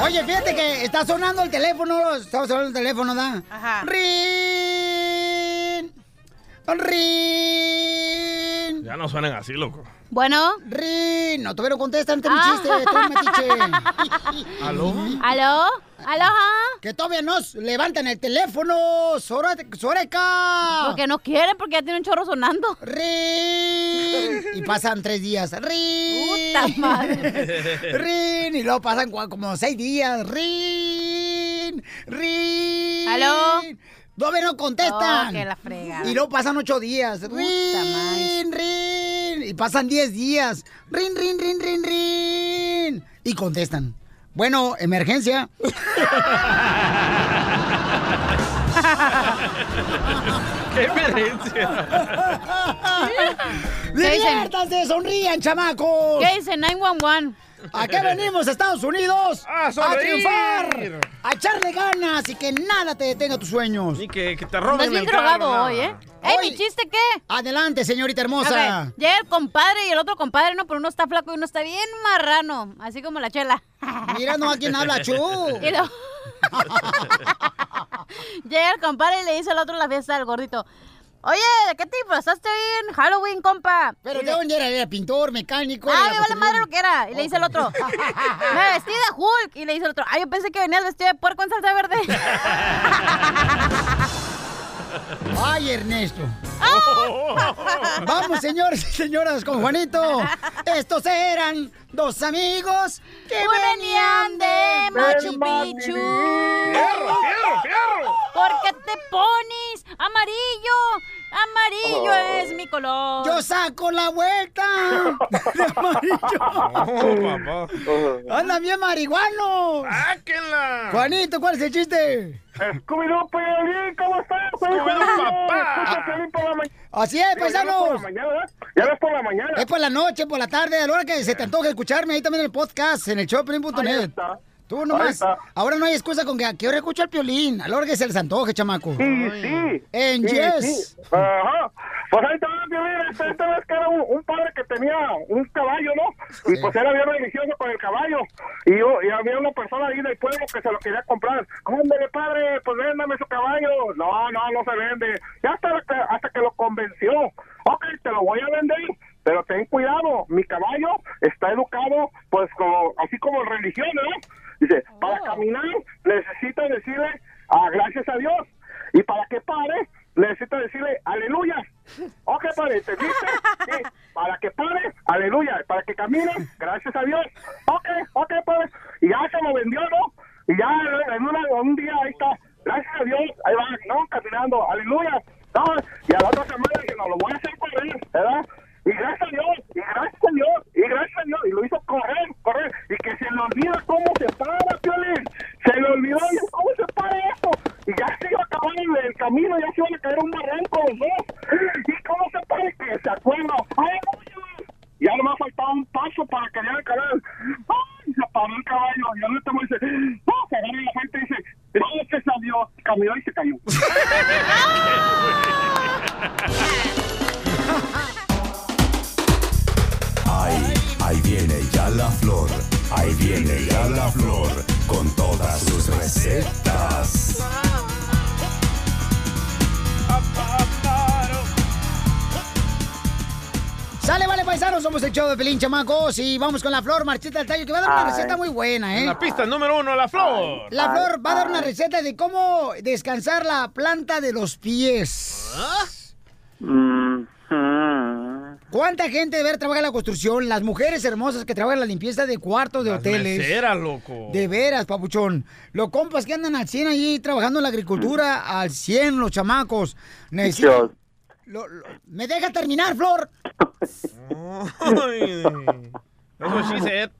Oye, fíjate que está sonando el teléfono, está sonando el teléfono, ¿da? Ajá. ¡Rin! ¡Rin! Ya no suenan así, loco. Bueno. ¡Rin! No, todavía no contestan, este mi Ah. chiste, mi metiche. ¿Aló? ¿Aló? ¿Aló? Que todavía no levantan el teléfono, Sore- Soreca. Porque no quieren, porque ya tiene un chorro sonando. ¡Rin! Y pasan tres días. ¡Rin! Puta madre. ¡Rin! Y luego pasan como seis días. ¡Rin! ¡Rin! ¿Aló? Todavía no contestan. Oh, que la frega. Y luego pasan ocho días. ¡Rin! ¡Rin! Y pasan diez días. ¡Rin, rin, rin, rin, rin! Y contestan. Bueno, emergencia. ¡Qué emergencia! ¡Diviértanse! ¡Sonrían, chamacos! ¿Qué dice 911? ¿A qué venimos, Estados Unidos? ¡A triunfar! ¡A echarle ganas y que nada te detenga tus sueños! Ni que, que te roben bien el carro. nada. hoy, ¿eh? ¡Ey, mi chiste qué! Adelante, señorita hermosa. llega el compadre y el otro compadre, no, pero uno está flaco y uno está bien marrano, así como la chela. Mira, no, ¿a quién habla, Chu? Y Llega el compadre y le dice al otro la fiesta del gordito. Oye, ¿de qué te disfrazaste en Halloween, compa? Pero ¿de dónde era? Era pintor, mecánico. Ah, me vale madre lo que era. Y le dice el otro, me vestí de Hulk. Y le dice el otro, ah, yo pensé que venías vestido de puerco en salsa verde. Ay, Ernesto. Vamos, señores y señoras, con Juanito. Estos eran dos amigos que venían de Machu Picchu. ¡Fierro, fierro, fierro! ¿Por qué te pones amarillo? Amarillo es mi color. Yo saco la vuelta de amarillo. Andan bien marihuanos. ¡Sáquenla! Juanito, ¿cuál es el chiste? Scooby-Doo, Piolín, ¿cómo estás? Scooby-Doo, papá. Escucha por la mañana. Así es, Ya ves por paisanos. la mañana. Ya ves por la mañana. Es por la noche, por la tarde, a la hora que se te antoje escucharme ahí también en el podcast, en el está. Tú nomás. Ahora no hay excusa con que a qué hora escucho el piolín. A la hora que se les antoje, chamaco. Sí, sí. En Sí, Yes. sí. Ajá. Pues ahí estaba Piolín, esta, esta vez que era un, un padre que tenía un caballo, ¿no? Y pues era bien religioso con el caballo. Y, yo, y había una persona ahí del pueblo que se lo quería comprar. Ándale, padre, pues véndame su caballo. No, no, no se vende. Ya hasta que, hasta que lo convenció. Ok, te lo voy a vender. Pero ten cuidado, mi caballo está educado, pues como así como en religión, ¿no? Dice, para caminar necesita decirle ah, gracias a Dios. Y para que pare, necesita decirle aleluya. Ok, padre, ¿entendiste? Sí, para que pare, aleluya. Para que camine, gracias a Dios. Ok, ok, padre. Y ya se lo vendió, ¿no? Y ya en una- un día ahí está, gracias a Dios, ahí va, ¿no? Caminando, aleluya. No, y a la otra semana dice, no, lo voy a hacer correr, ¿verdad? Y gracias a Dios, y gracias a Dios, y gracias a Dios, y lo hizo correr, correr, y que se le olvida cómo se para, Piolín, se le olvidó cómo se para eso, y ya se iba a acabar el, el camino, ya se iban a caer un barranco los dos, y cómo se para, que se acuerda, ¡aleluya! Ya nomás faltaba un paso para que el canal, ¡ay! Se paró el caballo, y al último dice, ¡no! Se agarra la gente y dice, gracias a Dios, caminó y se cayó. Ahí, ahí viene ya la flor, ahí viene ya la flor, con todas sus recetas. Sale, vale, paisanos, somos el show de Pelín, chamacos. Y vamos con la flor, Marchita del Tallo, que va a dar una Ay. receta muy buena, ¿eh? La pista número uno, la flor. La flor va a dar una receta de cómo descansar la planta de los pies. ¿Cuánta gente de ver trabaja en la construcción? Las mujeres hermosas que trabajan en la limpieza de cuartos de Las hoteles. meseras, loco. De veras, papuchón. Los compas que andan al 100 allí trabajando en la agricultura, al 100 los chamacos. Necesitan... Lo- lo- ¿Me deja terminar, Flor? What she said.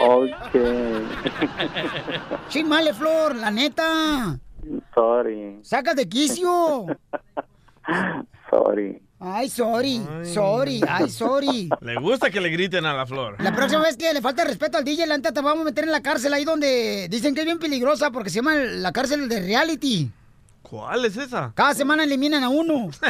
Ok. Chimale, Flor, la neta. Sorry. Sacas de quicio. Sorry. Ay, sorry, sorry, ay, sorry. Le gusta que le griten a la flor. La próxima vez que le falta respeto al DJ, la neta te vamos a meter en la cárcel ahí donde dicen que es bien peligrosa porque se llama la cárcel de reality. ¿Cuál es esa? Cada semana eliminan a uno.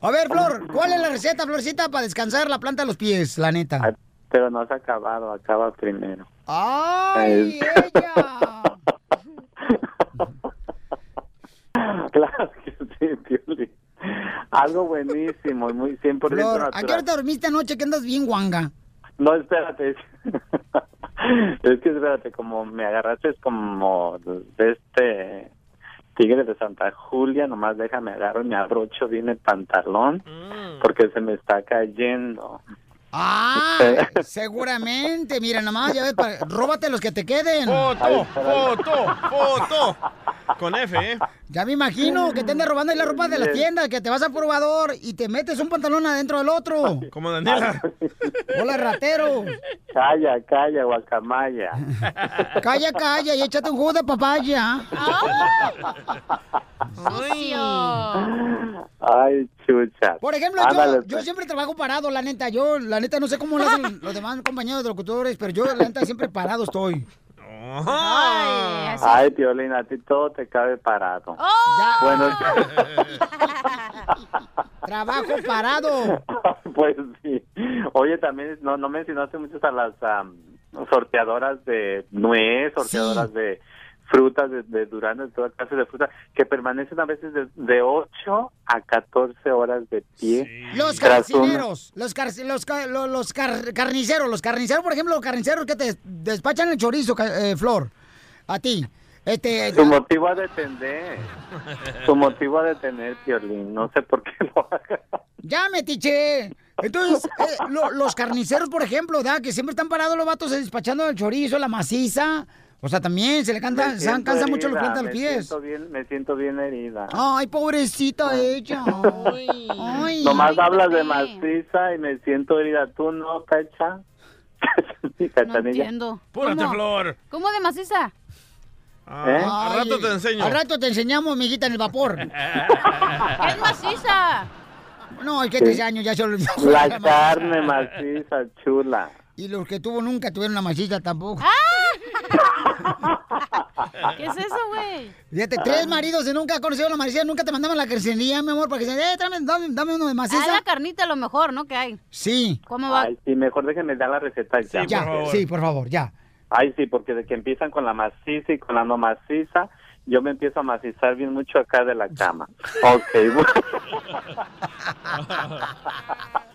A ver, Flor, ¿cuál es la receta, Florcita, para descansar la planta de los pies, la neta? Pero no has acabado, acaba primero. ¡Ay, ella! Claro que sí. Algo buenísimo y muy 100% Flor, ¿a qué hora natural. te dormiste anoche que andas bien guanga? No, espérate. Es que espérate, como me agarraste es como de este tigre de Santa Julia, nomás déjame agarro y me abrocho bien el pantalón porque se me está cayendo. Ah, seguramente. Mira, nomás, ya ves, pa- róbate los que te queden. Foto, foto, foto. Con F, ¿eh? Ya me imagino que te andas robando ahí la ropa de las tiendas, que te vas al probador y te metes un pantalón adentro del otro. Como Daniela. Hola, ratero. Calla, calla, guacamaya. Calla, calla y échate un jugo de papaya. Ay, chucha. Por ejemplo, Ándale, yo, yo pues. siempre trabajo parado, la neta. Yo, la neta, no sé cómo lo hacen los demás compañeros de locutores, pero yo, la neta, siempre parado estoy. Ay, Piolín, a ti todo te cabe parado. Ya. Bueno, Trabajo parado. pues sí. Oye, también no, no mencionaste muchas a las am, sorteadoras de nuez, sorteadoras de frutas, de, de duranos, de toda clase de frutas, que permanecen a veces de, de 8 a 14 horas de pie. Los una- carniceros, los, car- los, los car- carniceros, los carniceros, por ejemplo, los carniceros que te despachan el chorizo, eh, Flor, a ti. Este, Su motivo a detener. Su motivo a detener, Piolín. No sé por qué lo haga. ya metiche. Entonces, eh, lo- los carniceros, por ejemplo, ¿da? que siempre están parados los vatos despachando el chorizo, la maciza. O sea, también se le canta, Me se siento cansan mucho los herida, plantas a los me pies. Siento bien, me siento bien herida. Ay, pobrecita ella. Ay. Nomás hablas de maciza y me siento herida. ¿Tú no, Cacha? No entiendo. Púrate, ¿Cómo? Flor. ¿Cómo de maciza? ¿Eh? Al rato te enseño. Al rato te enseñamos, amiguita, en el vapor. Es maciza. No, es que Sí. 13 años ya se olvidó. La carne maciza, chula. Y los que tuvo nunca tuvieron una maciza tampoco. ¿Qué es eso, güey? Fíjate, tres maridos de nunca conocido la maciza, nunca te mandaban la carnicería, mi amor, para que se eh, tráeme- dame, dame uno de Ah, maciza. la carnita a lo mejor, ¿no? Que hay. Sí. ¿Cómo va? Ay, sí, mejor déjenme dar la receta ya. ya, sí, por favor, ya. Ay, sí, porque de que empiezan con la maciza y con la no maciza, yo me empiezo a macizar bien mucho acá de la cama. Ok, bueno.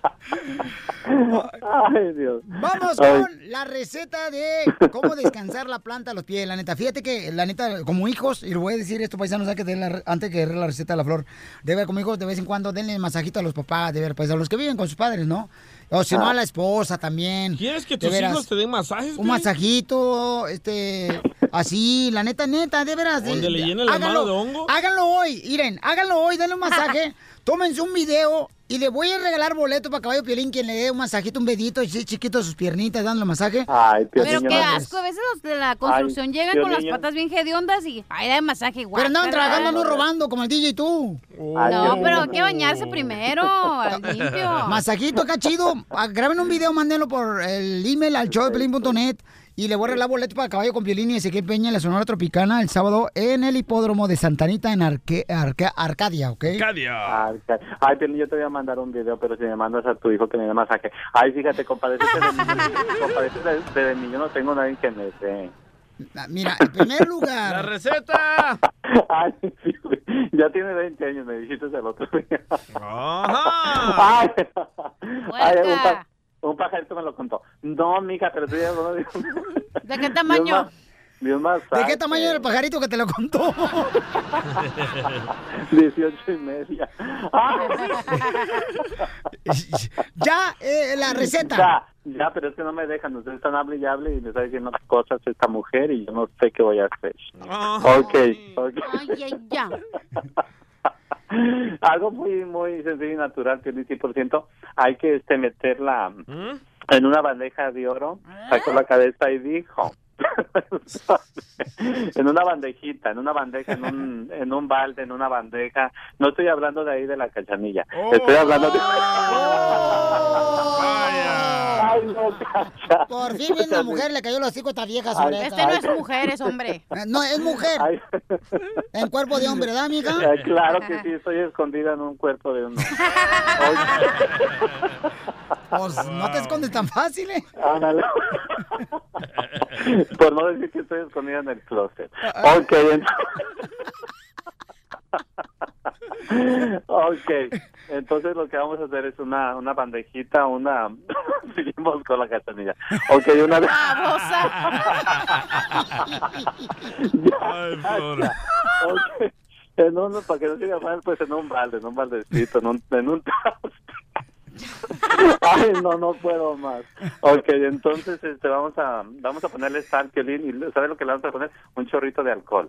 Ay, Dios. Vamos Ay. con la receta de cómo descansar la planta a los pies. La neta, fíjate que, la neta, como hijos, y lo voy a decir esto, paisanos, antes que la, antes que la receta de la flor, de ver, como hijos, de vez en cuando denle masajito a los papás, de ver, pues a los que viven con sus padres, ¿no? O si no, a la esposa también. ¿Quieres que tus hijos te den masajes? Un masajito, este, así, la neta, neta, de veras. Donde de- le de- llene la mano de hongo. Háganlo hoy, miren, háganlo hoy, denle un masaje, tómense un video y le voy a regalar boleto para Caballo Piolín quien le dé un masajito, un bedito, así chiquito a sus piernitas, dándole masaje. Ay, Pero qué asco, a veces los de la construcción Ay, llegan con las patas bien hediondas y ay, da masaje igual. Pero andaban trabajando, no robando, como el DJ y tú. No, pero hay que bañarse primero, al limpio. Masajito acá chido. Ah, Graben un video, mándenlo por el email al showdepiolín.net y le voy a regalar boleto para Caballo con Piolín y Ezequiel Peña en la Sonora Tropicana el sábado en el hipódromo de Santanita en Arque- Arca- Arcadia, ¿ok? Ca- Ay, Piolín, yo te voy a mandar un video, pero si me mandas a tu hijo que me dé masaje. Ay, fíjate, compadecete de mí, compadecete de, mí, yo no tengo nadie que me dé. Ah, Mira, en primer lugar. ¡La receta! Ay, sí, güey. ya tiene 20 años, me dijiste el otro día. Ajá. Ay, ay, un, un pajarito me lo contó. No, mija, pero tú ya no ¿De qué tamaño? De un masaje. ¿De qué tamaño era el pajarito que te lo contó? 18 y media. ya, eh, la receta. Ya, ya, pero es que no me dejan. Ustedes están hable y hable y me está diciendo cosas esta mujer y yo no sé qué voy a hacer. Ok, ok. Ay, ay, ya. Algo muy, muy sencillo y natural, que el 100%, hay que este, meterla en una bandeja de oro, sacó la cabeza y dijo, en una bandejita, en una bandeja, en un, en un balde, en una bandeja, no estoy hablando de ahí de la cachanilla, estoy hablando de... Ay, no, cacha. Por fin una mujer, le cayó los hocico a esta vieja sobre Este no es mujer, es hombre. No, es mujer. En cuerpo de hombre, ¿verdad, amiga? Eh, claro que sí, estoy escondida en un cuerpo de un... Pues no te escondes tan fácil, ¿eh? Ándale. Por no decir que estoy escondida en el closet. Ah, Ok, entonces... ok, entonces lo que vamos a hacer es una, una bandejita, una... Seguimos con la cachanilla. Ok, una... Ya, ok. En un, para que no siga mal, pues en un balde, en un baldecito, en un, en un Ay, no, no puedo más. Ok, entonces este, vamos a vamos a ponerle sal, y ¿sabe lo que le vamos a poner? Un chorrito de alcohol.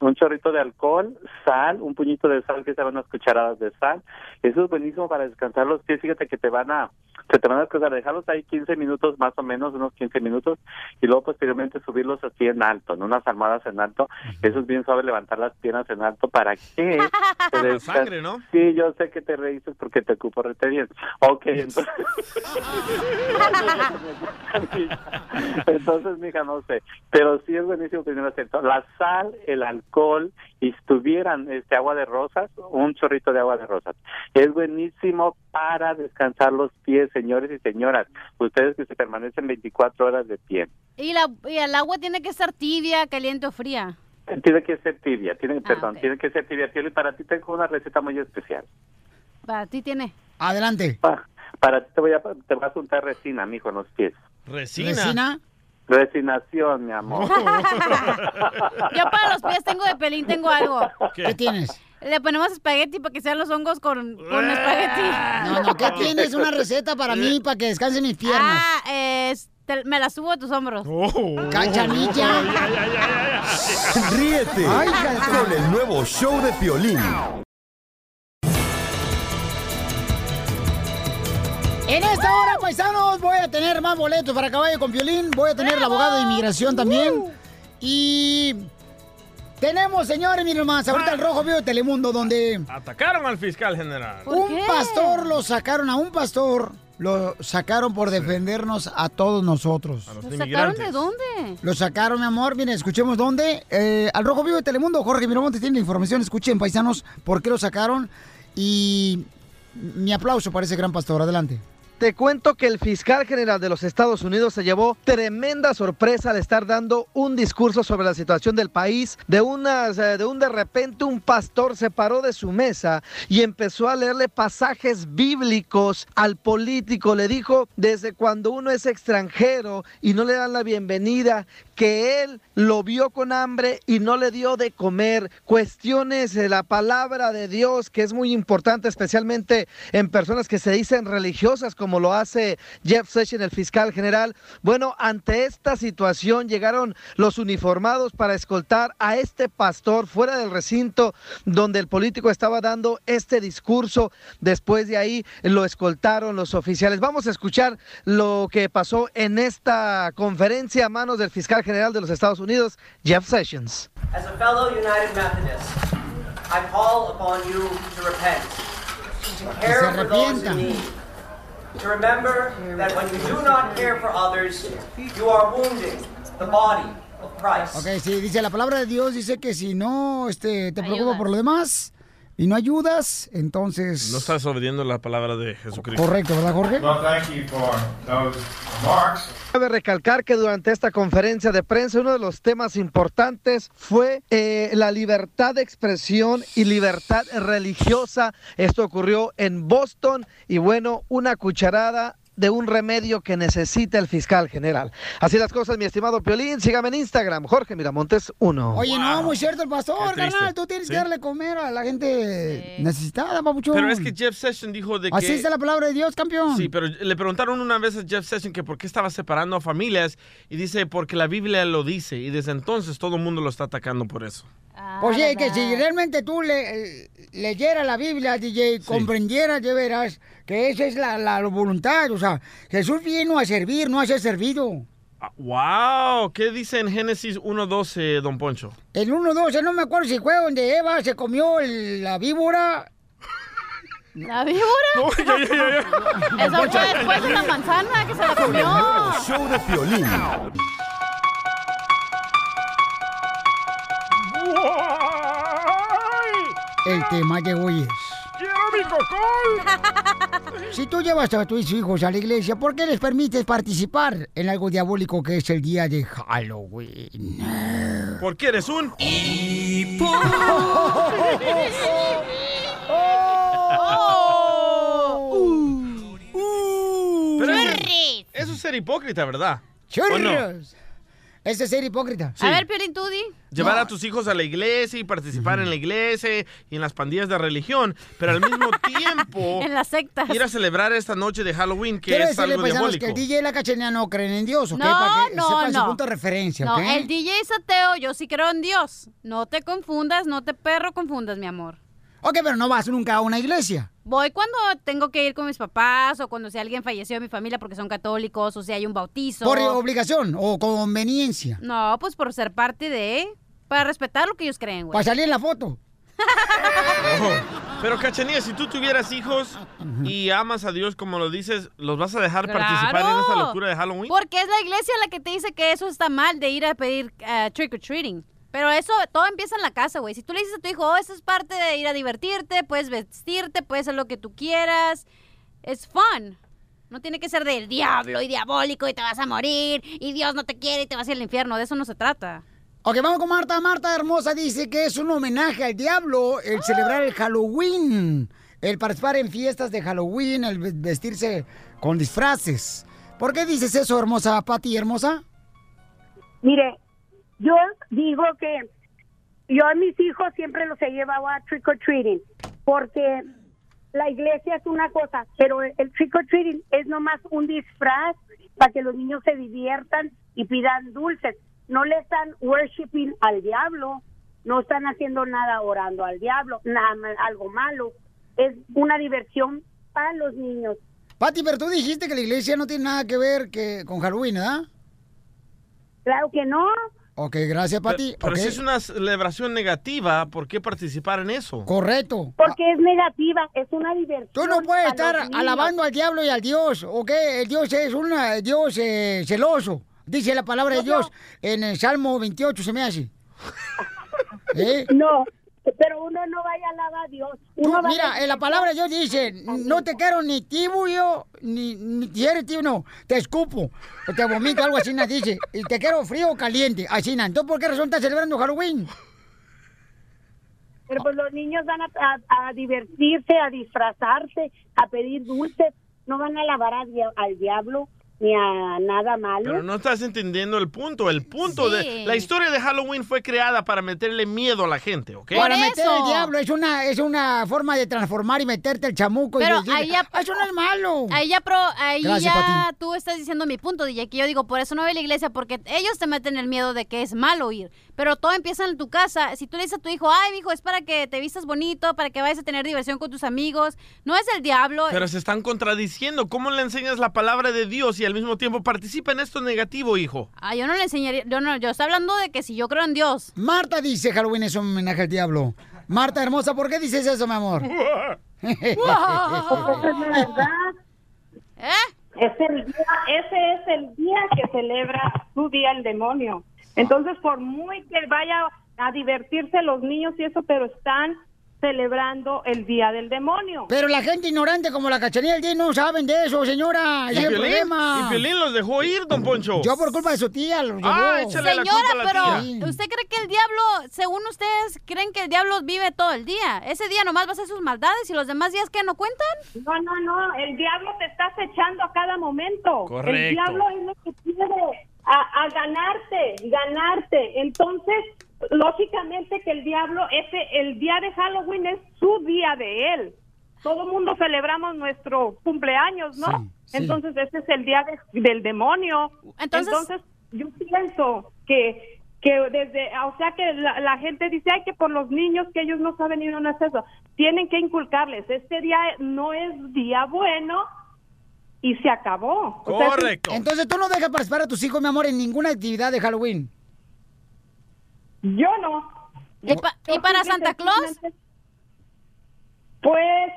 Un chorrito de alcohol, sal, un puñito de sal, que serán unas cucharadas de sal. Eso es buenísimo para descansar los pies. Fíjate que te van a, se te van a descansar, dejarlos ahí 15 minutos, más o menos, unos 15 minutos, y luego posteriormente subirlos así en alto, en unas almohadas en alto. Eso es bien suave, levantar las piernas en alto para que te La sangre, ¿no? Sí, yo sé que te reíste porque te ocupo rete bien. Ok, entonces... entonces, mija, no sé. Pero sí es buenísimo primero hacer. La sal, el alcohol, y si tuvieran este agua de rosas, un chorrito de agua de rosas. Es buenísimo para descansar los pies, señores y señoras. Ustedes que se permanecen 24 horas de pie. Y, la, y el agua tiene que estar tibia, caliente o fría. Tiene que ser tibia, Ah, tiene, perdón, tiene que ser tibia. Piolín, para ti tengo una receta muy especial. Para ti tiene. Adelante. Para ti te voy a, te voy a juntar resina, mijo, en los pies. ¿Resina? ¿Resina? Resignación, mi amor. Yo para los pies tengo de pelín, tengo algo. ¿Qué, tienes? Le ponemos espagueti para que sean los hongos con, con espagueti. No, no, ¿qué tienes? Una receta para mí, para que descansen mis piernas. Ah, es, te- me la subo a tus hombros. Cachanilla. Ríete Ay, con el nuevo show de Piolín. En esta hora, paisanos, voy a tener más boletos para caballo con violín. Voy a tener el abogado de inmigración también. Y tenemos, señores, miren más, ahorita el rojo vivo de Telemundo, donde Atacaron al fiscal general. un pastor lo sacaron a un pastor. Lo sacaron por defendernos a todos nosotros. ¿Lo sacaron de dónde? Lo sacaron, mi amor. Miren, escuchemos dónde. Eh, al Rojo Vivo de Telemundo, Jorge Miramontes tiene la información. Escuchen, paisanos, por qué lo sacaron. Y mi aplauso para ese gran pastor. Adelante. Te cuento que el fiscal general de los Estados Unidos se llevó tremenda sorpresa al estar dando un discurso sobre la situación del país. De, unas, eh, de un de repente un pastor se paró de su mesa y empezó a leerle pasajes bíblicos al político. Le dijo desde cuando uno es extranjero y no le dan la bienvenida, que él lo vio con hambre y no le dio de comer. Cuestiones de la palabra de Dios, que es muy importante, especialmente en personas que se dicen religiosas, como lo hace Jeff Sessions, el fiscal general. Bueno, ante esta situación llegaron los uniformados para escoltar a este pastor fuera del recinto donde el político estaba dando este discurso. Después de ahí lo escoltaron los oficiales. Vamos a escuchar lo que pasó en esta conferencia a manos del fiscal general de los Estados Unidos, Jeff Sessions. As a fellow United Methodist, I call upon you to repent, to care for those in need, to remember that when you do not care for others, you are wounding the body of Christ. Ok, sí, dice la palabra de Dios, dice que si no este, te preocupas por lo demás y no ayudas, entonces... No estás obedeciendo la palabra de Jesucristo. Correcto, ¿verdad, Jorge? Well, thank you for those remarks. Cabe recalcar que durante esta conferencia de prensa uno de los temas importantes fue eh, la libertad de expresión y libertad religiosa. Esto ocurrió en Boston y bueno, una cucharada de un remedio que necesita el fiscal general. Así las cosas, mi estimado Piolín. Sígame en Instagram, Jorge Miramontes 1. Oye, no, muy cierto el pastor, carnal. Tú tienes Sí. que darle comer a la gente necesitada, papuchón. Pero es que Jeff Sessions dijo de que... Así dice la palabra de Dios, campeón. Sí, pero le preguntaron una vez a Jeff Sessions que por qué estaba separando a familias y dice porque la Biblia lo dice y desde entonces todo el mundo lo está atacando por eso. Oye, que si realmente tú le, eh, leyeras la Biblia, DJ, comprendieras de veras que esa es la, la voluntad. O sea, Jesús vino a servir, no a ser servido. ¡Wow! ¿Qué dice en Génesis 1.12, don Poncho? El 1-12, no me acuerdo si fue donde Eva se comió el- la víbora. ¿La víbora? Eso fue después de la manzana que se la comió. Show de Piolín. El tema de hoy es... Si tú llevas a tus hijos a la iglesia, ¿por qué les permites participar en algo diabólico que es el día de Halloween? Porque eres un... Pero eso, eso es ser hipócrita, ¿verdad? ¡Churros! Ese es ser hipócrita. Sí. A ver, Piolín, tú di. Llevar a tus hijos a la iglesia y participar en la iglesia y en las pandillas de religión, pero al mismo tiempo En las sectas. ir a celebrar esta noche de Halloween que Quiero es decirle, algo diabólico. que el DJ y la cachenea no creen en Dios, ¿ok? No, Para que no, sepan su no. punto de referencia, No, ¿ok? el DJ es ateo, yo sí creo en Dios. No te confundas, no te perro confundas, mi amor. Ok, pero no vas nunca a una iglesia. Voy cuando tengo que ir con mis papás o cuando si alguien falleció de mi familia porque son católicos o si hay un bautizo. Por obligación o conveniencia. No, pues por ser parte de... Para respetar lo que ellos creen, güey. Para salir en la foto. Pero Cachanía, si tú tuvieras hijos y amas a Dios como lo dices, ¿los vas a dejar participar en esta locura de Halloween? Porque es la iglesia la que te dice que eso está mal de ir a pedir eh, trick or treating. Pero eso todo empieza en la casa, güey. Si tú le dices a tu hijo, oh, eso es parte de ir a divertirte, puedes vestirte, puedes hacer lo que tú quieras. Es fun. No tiene que ser del diablo y diabólico y te vas a morir y Dios no te quiere y te vas a ir al infierno. De eso no se trata. Ok, vamos con Marta. Marta hermosa dice que es un homenaje al diablo el celebrar el Halloween, el participar en fiestas de Halloween, el ve- vestirse con disfraces. ¿Por qué dices eso, hermosa Pati, hermosa? Mire, yo digo que yo a mis hijos siempre los he llevado a trick or treating porque la iglesia es una cosa, pero el trick or treating es nomás un disfraz para que los niños se diviertan y pidan dulces. No le están worshiping al diablo, no están haciendo nada orando al diablo, nada algo malo. Es una diversión para los niños. Pati, pero tú dijiste que la iglesia no tiene nada que ver que con Halloween, ¿verdad? Claro que no. Ok, gracias, Pati. Pero Ok. si es una celebración negativa, ¿por qué participar en eso? Correcto. Porque es negativa, es una diversión. Tú no puedes estar alabando al diablo y al Dios, ¿ok? El Dios es un Dios eh, celoso. Dice la palabra de Dios en el Salmo 28, se me hace. ¿Eh? No, pero uno no vaya a alabar a Dios. Uno mira, a- en la palabra Dios dice, no te quiero ni tibio, ni, ni si eres tibio, no, te escupo, o te vomito, algo así, nos dice, y te quiero frío o caliente, así, na. entonces, ¿por qué razón estás celebrando Halloween? Pero pues los niños van a, a- a divertirse, a disfrazarse, a pedir dulces. No van a alabar al diablo ni a nada malo. Pero no estás entendiendo el punto. El punto Sí. de la historia de Halloween fue creada para meterle miedo a la gente, ¿ok? Para meter el diablo, es una, es una forma de transformar y meterte el chamuco Pero y decir, ahí ya- "Ah, eso no es malo. Ahí ya, pro, ahí Gracias, ya tú estás diciendo mi punto, DJ, que yo digo, por eso no voy a la iglesia, porque ellos te meten el miedo de que es malo ir. Pero todo empieza en tu casa. Si tú le dices a tu hijo, ay, hijo, es para que te vistas bonito, para que vayas a tener diversión con tus amigos, no es el diablo. Pero se están contradiciendo. ¿Cómo le enseñas la palabra de Dios y al mismo tiempo participa en esto negativo, hijo? Ah, yo no le enseñaría, yo no, yo estoy hablando de que si yo creo en Dios. Marta dice Halloween es un homenaje al diablo. Marta hermosa, ¿por qué dices eso, mi amor? Verdad. Es el día, ese es el día que celebra su día el demonio. Entonces, por muy que vaya a divertirse los niños y eso, pero están celebrando el día del demonio. Pero la gente ignorante como la cachanilla del día no saben de eso, señora. ¿Y es el Piolín? problema. ¿Y Piolín los dejó ir, don Poncho? Yo por culpa de su tía los llevó. Ah, échale la Señora, culpa a la pero tía. ¿usted cree que el diablo, según ustedes, creen que el diablo vive todo el día? Ese día nomás va a hacer sus maldades y los demás días que no cuentan. No, no, no, el diablo te está acechando a cada momento. Correcto. El diablo es lo que quiere a, a ganarte, ganarte. Entonces, lógicamente que el diablo, ese, el día de Halloween es su día de él. Todo el mundo celebramos nuestro cumpleaños, ¿no? sí. Entonces, ese es el día de- del demonio. Entonces- yo pienso que que desde, o sea que la, la gente dice, ay, que por los niños que ellos no saben y no es eso. Tienen que inculcarles, este día no es día bueno y se acabó. O sea, si- Entonces tú no dejas participar a tus hijos, mi amor, en ninguna actividad de Halloween. Yo no. ¿Y, pa- y para Santa Claus? Pues...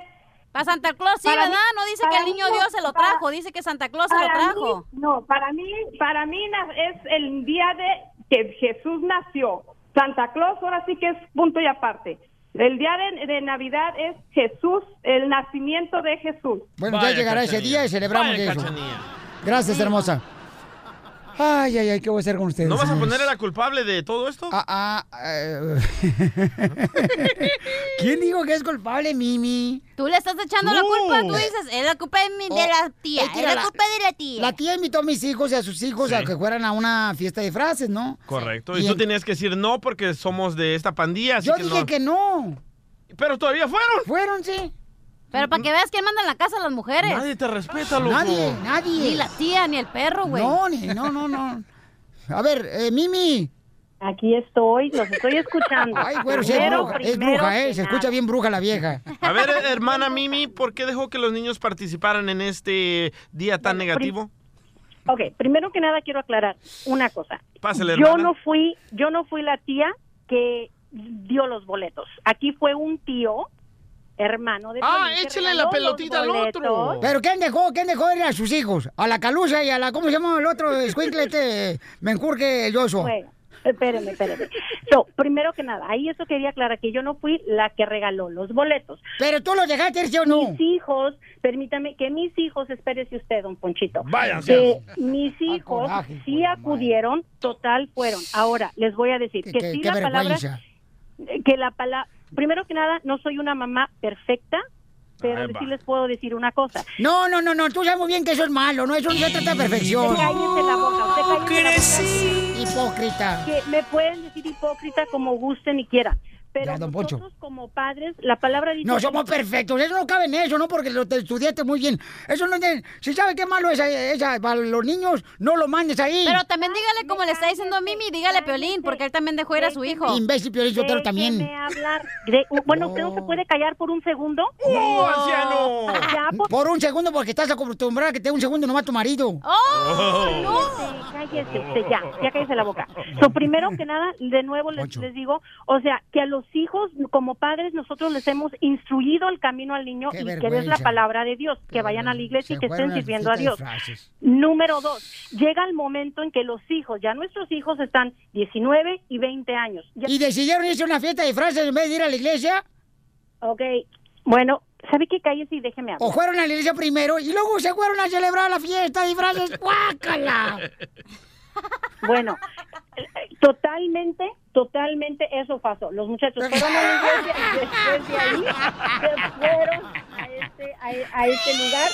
Para Santa Claus, sí, ¿verdad? mí- no dice que el niño mí Dios se lo para- trajo, dice que Santa Claus se lo trajo. mí, no, para mí, para mí es el día de que Jesús nació. Santa Claus ahora sí que es punto y aparte. El día de, de Navidad es Jesús, el nacimiento de Jesús. Bueno, ya llegará ese día y celebramos Vaya, eso. Cachanilla. Gracias, hermosa. Ay, ay, ay, ¿qué voy a hacer con ustedes? ¿No vas a señores? poner a la culpable de todo esto? Ah, eh, ¿Quién dijo que es culpable, Mimi? Tú le estás echando la culpa, tú dices, es la culpa de, mi- de la tía, Oh, Es que la culpa de la tía. La tía invitó a mis hijos y a sus hijos a que fueran a una fiesta de frases, ¿no? Correcto. Y Y tú en- tenías que decir no porque somos de esta pandilla, así Yo que dije no. que no. Pero todavía fueron. Fueron, sí. Pero para que veas quién manda en la casa a las mujeres. Nadie te respeta, loco. Nadie, nadie. Ni la tía, ni el perro, güey. No, ni, no, no, no. A ver, eh, Mimi. Aquí estoy, los estoy escuchando. Ay, güero, sí es bruja, es bruja, ¿eh? Se escucha bien bruja la vieja. A ver, eh, hermana Mimi, ¿por qué dejó que los niños participaran en este día tan negativo? Ok, primero que nada quiero aclarar una cosa. Pásale, yo hermana. no fui, yo no fui la tía que dio los boletos. Aquí fue un tío, hermano de Ah, que échale la pelotita al otro. ¿Pero quién dejó? ¿Quién dejó ir a sus hijos? A la calusa y a la, ¿cómo se llama el otro escuincle este? Menjurque Yoso. Bueno, Espéreme, espéreme. So, primero que nada, ahí eso quería aclarar que yo no fui la que regaló los boletos. Pero tú los dejaste, ¿sí o no? Mis hijos, permítame, que mis hijos, espérese usted, don Ponchito. Vaya, que mis hijos coraje, sí acudieron, total fueron. Ahora, les voy a decir Qué- que qué- sí qué la palabra, que la palabra, primero que nada, no soy una mamá perfecta, pero sí les puedo decir una cosa. No, no, no, no, tú sabes muy bien que eso es malo, no, eso no se trata de perfección. Usted cállese la boca, usted cállese la boca. Hipócrita. Que me pueden decir hipócrita como gusten y quieran. Pero Ya, don Poncho. nosotros como padres, la palabra dice... No que somos perfectos, eso no cabe en eso, ¿no? Porque lo te estudiaste muy bien. Eso no tiene... Si sabe qué malo es esa, esa- para los niños, no lo mandes ahí. Pero también dígale como le está diciendo a Mimi, dígale a Piolín, porque él también dejó ir a su hijo. Imbécil, Piolín Sotelo también. Hablar. De- bueno, ¿usted no se puede callar por un segundo? ¡Oh, anciano! Ya, por... Por un segundo, porque estás acostumbrada a que te dé un segundo nomás tu marido. ¡Oh, no! Cállese usted, ya, ya cállese la boca. So, primero que nada, de nuevo les, les digo, o sea, que a los hijos, como padres, nosotros les hemos instruido el camino al niño Qué y que es la palabra de Dios, que vayan a la iglesia y que estén sirviendo a Dios. Número dos, llega el momento en que los hijos, ya nuestros hijos están 19 y 20 años. Ya- ¿Y decidieron irse a una fiesta de frases en vez de ir a la iglesia? Ok, bueno, ¿sabe qué? Cállese y déjeme hablar. ¿O fueron a la iglesia primero y luego se fueron a celebrar la fiesta de frases? ¡Guácala! Bueno, totalmente, totalmente eso pasó. Los muchachos fueron a la iglesia y después de ahí se fueron a este, a, a este lugar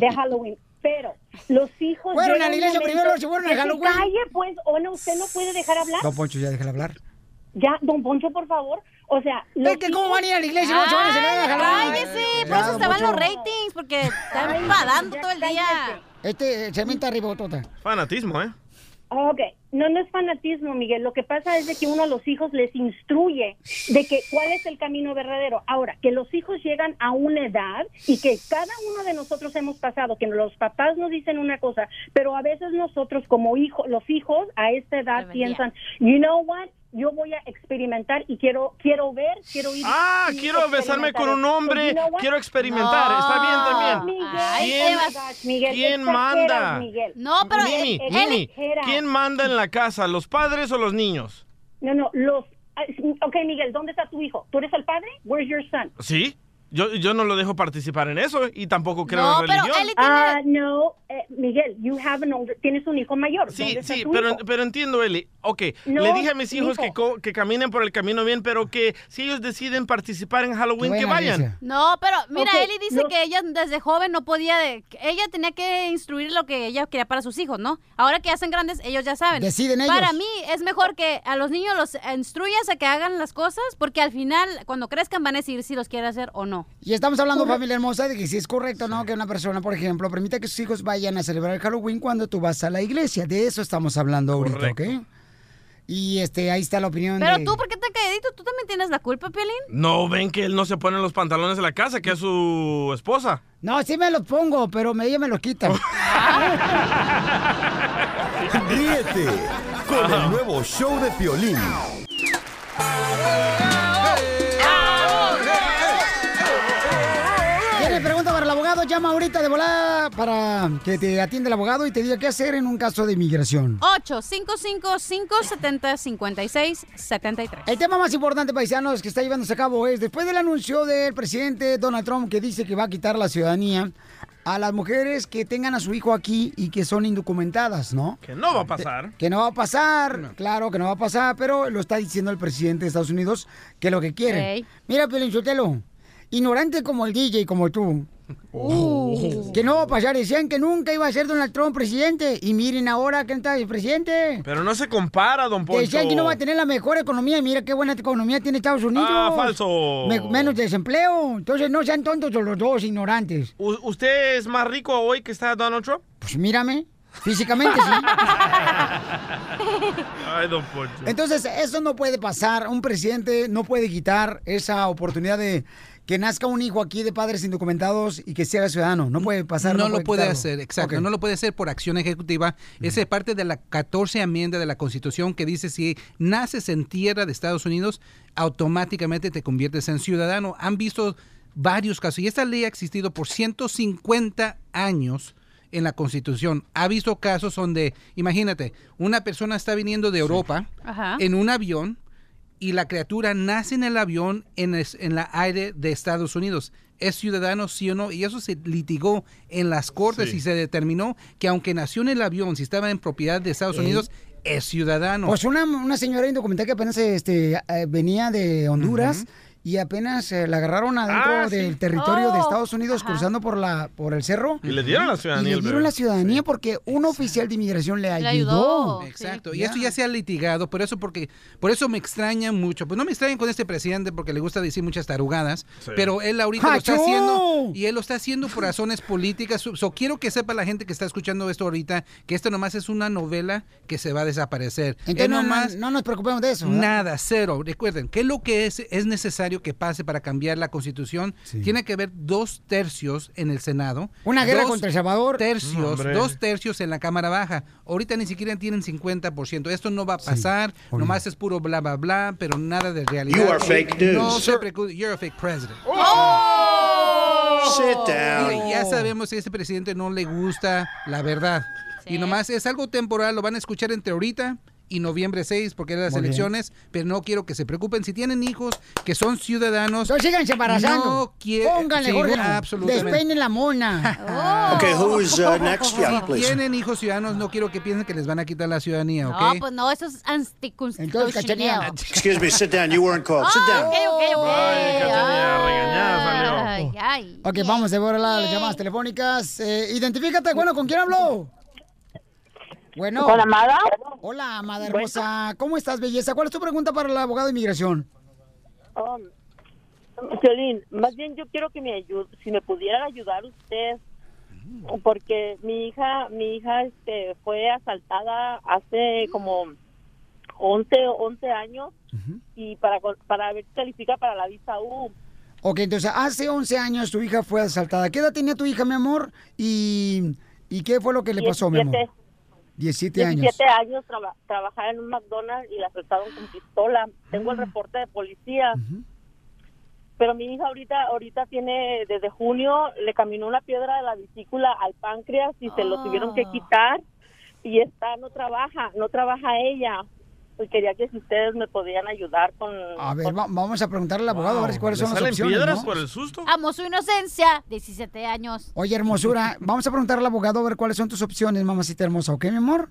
de Halloween. Pero los hijos... Fueron a la iglesia primero, se fueron a Halloween. calle, pues, o no, usted no puede dejar hablar. Don Poncho, ya déjala hablar. Ya, don Poncho, por favor. O sea, Es que cómo van a ir a la iglesia no se van a. Cállese, por eso van los ratings, porque están enfadando todo el día. Este se mienta arriba, tota. Fanatismo, ¿eh? Ok, no, no es fanatismo, Miguel. Lo que pasa es de que uno a los hijos les instruye de que cuál es el camino verdadero. Ahora, que los hijos llegan a una edad y que cada uno de nosotros hemos pasado, que los papás nos dicen una cosa, pero a veces nosotros como hijos, los hijos a esta edad piensan, you know what, yo voy a experimentar y quiero quiero ver, quiero ir. Ah, y quiero besarme con un hombre, So, you know what? quiero experimentar, está bien también. Miguel, ¿Quién, oh Miguel, quién manda? Miguel. No, pero Mimi, él Mimi. ¿quién manda en la casa, los padres o los niños? No, no, los... ah, Ok, Miguel, ¿dónde está tu hijo? ¿Tú eres el padre? Where's your son? Sí, yo, yo no lo dejo participar en eso y tampoco creo no, en religión. Ah, no, eh, Miguel, you have an older, tienes un hijo mayor. Sí, ¿Dónde está sí, pero, hijo? pero entiendo, Eli. Ok, No, le dije a mis hijos hijo. que, co- que caminen por el camino bien, pero que si ellos deciden participar en Halloween, que vayan. No, pero mira, Eli dice que ella desde joven no podía, de- ella tenía que instruir lo que ella quería para sus hijos, ¿no? Ahora que ya son grandes, ellos ya saben. Deciden ellos. Para mí es mejor que a los niños los instruyas a que hagan las cosas, porque al final, cuando crezcan, van a decidir si los quiere hacer o no. Y estamos hablando, familia hermosa, de que si es correcto, ¿no? Que una persona, por ejemplo, permita que sus hijos vayan a celebrar el Halloween cuando tú vas a la iglesia. De eso estamos hablando ahorita, ¿ok? Y este, ahí está la opinión Pero de... tú, ¿por qué te calladito? ¿Tú también tienes la culpa, Piolín? No ven que él no se pone los pantalones de la casa, que es su esposa. No, sí me los pongo, pero me- ella me los quita. Ríete con el nuevo show de Piolín. Llama ahorita de volada para que te atienda el abogado y te diga qué hacer en un caso de inmigración. 855-570-5673. El tema más importante, paisanos, que está llevándose a cabo es, después del anuncio del presidente Donald Trump que dice que va a quitar la ciudadanía a las mujeres que tengan a su hijo aquí y que son indocumentadas, ¿no? Que no va a pasar. Que no va a pasar, claro que no va a pasar, pero lo está diciendo el presidente de Estados Unidos que lo que quiere. Mira, Pelinchotelo, ignorante como el DJ, como tú. Uh. Que no va a pasar, decían que nunca iba a ser Donald Trump presidente. Y miren ahora que está el presidente. Pero no se compara, don Poncho. Decían que no va a tener la mejor economía. Mira qué buena economía tiene Estados Unidos. Ah, falso. Me- menos desempleo. Entonces no sean tontos los dos ignorantes. U- ¿Usted es más rico hoy que está Donald Trump? Pues mírame. Físicamente sí. Ay, don Poncho. Entonces, eso no puede pasar. Un presidente no puede quitar esa oportunidad de que nazca un hijo aquí de padres indocumentados y que sea ciudadano. No puede pasar. No, lo puede quitarlo. hacer, exacto. No lo puede hacer por acción ejecutiva. Esa es parte de la 14 enmienda de la Constitución que dice si naces en tierra de Estados Unidos, automáticamente te conviertes en ciudadano. Han visto varios casos y esta ley ha existido por 150 años en la Constitución. Ha visto casos donde, imagínate, una persona está viniendo de Europa en un avión y la criatura nace en el avión en, es- en la aire de Estados Unidos. ¿Es ciudadano, sí o no? Y eso se litigó en las cortes Sí. y se determinó que aunque nació en el avión, si estaba en propiedad de Estados. Unidos, es ciudadano. Pues una, una señora indocumentada que apenas este, eh, venía de Honduras y apenas eh, la agarraron adentro Ah, sí. del territorio de Oh, Estados Unidos cruzando por la por el cerro. Y le dieron la Y ciudadanía le al dieron la ciudadanía porque un oficial de inmigración le ayudó. Exacto, y esto ya se ha litigado, por eso porque por eso me extraña mucho. Pues no me extraña con este presidente porque le gusta decir muchas tarugadas, Sí. pero él ahorita lo está haciendo y él lo está haciendo por razones políticas. So, so, quiero que sepa la gente que está escuchando esto ahorita que esto nomás es una novela que se va a desaparecer. Entonces no, no- nomás no nos preocupemos de eso. ¿verdad? Nada, cero. Recuerden, ¿qué es lo que es, es necesario que pase para cambiar la constitución? Tiene que haber dos tercios en el Senado. Una guerra dos contra El Salvador. Tercios, Hombre. dos tercios en la Cámara Baja. Ahorita ni siquiera tienen 50%. Esto no va a pasar, nomás es puro bla, bla, bla, pero nada de realidad. You are fake news. No se preocupe, you're a fake president. Sit down. Mire, ya sabemos que a este presidente no le gusta la verdad. Y nomás es algo temporal, lo van a escuchar entre ahorita y noviembre 6 porque eran las Muy bien. elecciones, pero no quiero que se preocupen. Si tienen hijos que son ciudadanos, Entonces síganse embarazando. No quiero. Pónganle, Jorge, absolutamente. despeinen la mona. Okay, who's uh, next? Yeah, si please. tienen hijos ciudadanos, no quiero que piensen que les van a quitar la ciudadanía, ¿ok? No, pues no, eso es anticonstitucional. Excuse me, sit down. You weren't called. Sit Ah, down. ok, ok, ok. Ay, Cachanilla, regañada salió. Ay, ay. Ok, vamos a ver las llamadas telefónicas. Eh, identifícate, bueno, ¿con quién hablo? Bueno. ¿Con Amada? Hola, Amada hermosa. ¿Cómo estás, belleza? ¿Cuál es tu pregunta para el abogado de inmigración? Um, más bien yo quiero que me ayude, si me pudieran ayudar usted, porque mi hija, mi hija este, fue asaltada hace como 11, 11 años y para, para ver si califica para la visa U. Ok, entonces hace 11 años tu hija fue asaltada. ¿Qué edad tenía tu hija, mi amor? ¿Y, y qué fue lo que le pasó, mi amor? 17 años. 17 años traba- trabajaba en un McDonald's y la asaltaron con pistola. Tengo el reporte de policía. Pero mi hija ahorita ahorita tiene, desde junio, le caminó una piedra de la vesícula al páncreas y se lo tuvieron que quitar. Y está, no trabaja, no trabaja ella. Y quería que si ustedes me podían ayudar con... A ver, va- vamos a preguntarle al abogado a ver cuáles ¿Le son las salen opciones. piedras ¿no? por el susto? Amo su inocencia, 17 años. Oye, hermosura, vamos a preguntarle al abogado a ver cuáles son tus opciones, mamacita hermosa, ¿ok, mi amor?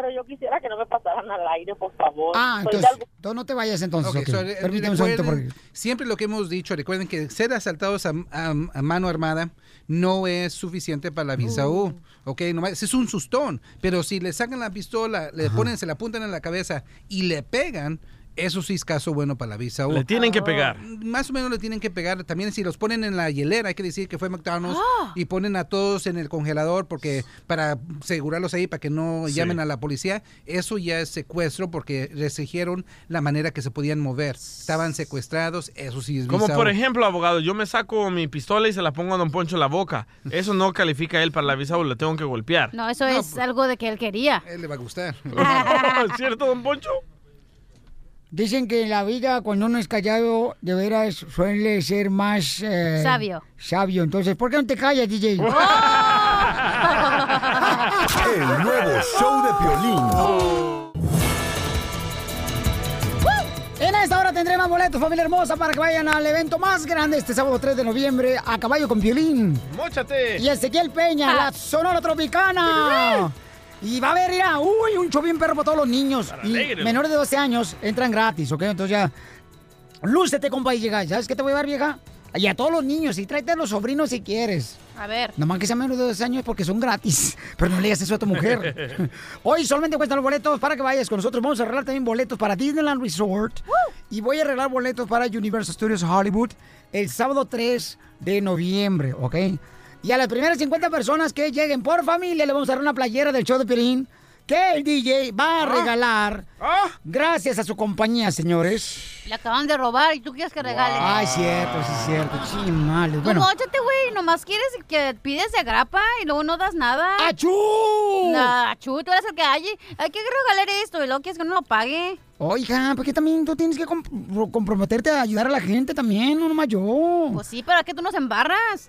Pero yo quisiera que no me pasaran al aire, por favor. Ah, entonces, no te vayas entonces, Ok, ok. so, re- Permíteme un segundito recuerden, porque... Siempre lo que hemos dicho, recuerden que ser asaltados a, a- a mano armada no es suficiente para la visa U. Ok, nomás es un sustón. Pero si le sacan la pistola, le ponen, se la apuntan en la cabeza y le pegan, eso sí es caso bueno para la visa U. Le tienen que pegar. Más o menos le tienen que pegar. También si los ponen en la hielera, hay que decir que fue McDonald's Ah. y ponen a todos en el congelador porque para asegurarlos ahí para que no Sí. llamen a la policía, eso ya es secuestro porque restringieron la manera que se podían mover. Estaban secuestrados, eso sí es Como por U. ejemplo, abogado, yo me saco mi pistola y se la pongo a Don Poncho en la boca. Eso no califica a él para la visa o le tengo que golpear. No, eso es algo de que él quería. él le va a gustar. ¿Es cierto, Don Poncho? Dicen que en la vida, cuando uno es callado, de veras suele ser más... eh, Sabio. Sabio. Entonces, ¿por qué no te callas, DJ? El nuevo show de Piolín. En esta hora tendré más boletos, familia hermosa, para que vayan al evento más grande este sábado 3 de noviembre a Caballo con Violín. ¡Móchate! Y Ezequiel Peña, la Sonora Tropicana. Y va a haber, mira, uy, un show bien perro para todos los niños. Y menores de 12 años entran gratis, ¿ok? Entonces ya, lúcete, compa, y llega. ¿Sabes qué te voy a dar, vieja? Y a todos los niños, y tráete a los sobrinos si quieres. A ver. Nomás que sean menos de 12 años porque son gratis. Pero no le digas eso a tu mujer. Hoy solamente cuestan los boletos para que vayas con nosotros. Vamos a arreglar también boletos para Disneyland Resort. Y voy a arreglar boletos para Universal Studios Hollywood el sábado 3 de noviembre, ¿ok? Y a las primeras 50 personas que lleguen por familia le vamos a dar una playera del show de Pirín que el DJ va a regalar gracias a su compañía, señores. Le acaban de robar y tú quieres que regale. Ay, cierto, sí, cierto. Chimales. Tú Bueno, móchate, güey. Nomás quieres que pides de grapa y luego no das nada. ¡Achú! No, achú, tú eres el que hay. Hay que regalar esto y luego quieres que uno lo pague. Oiga, porque también tú tienes que comp- comprometerte a ayudar a la gente también, no nomás yo. Pues sí, pero es que tú nos embarras.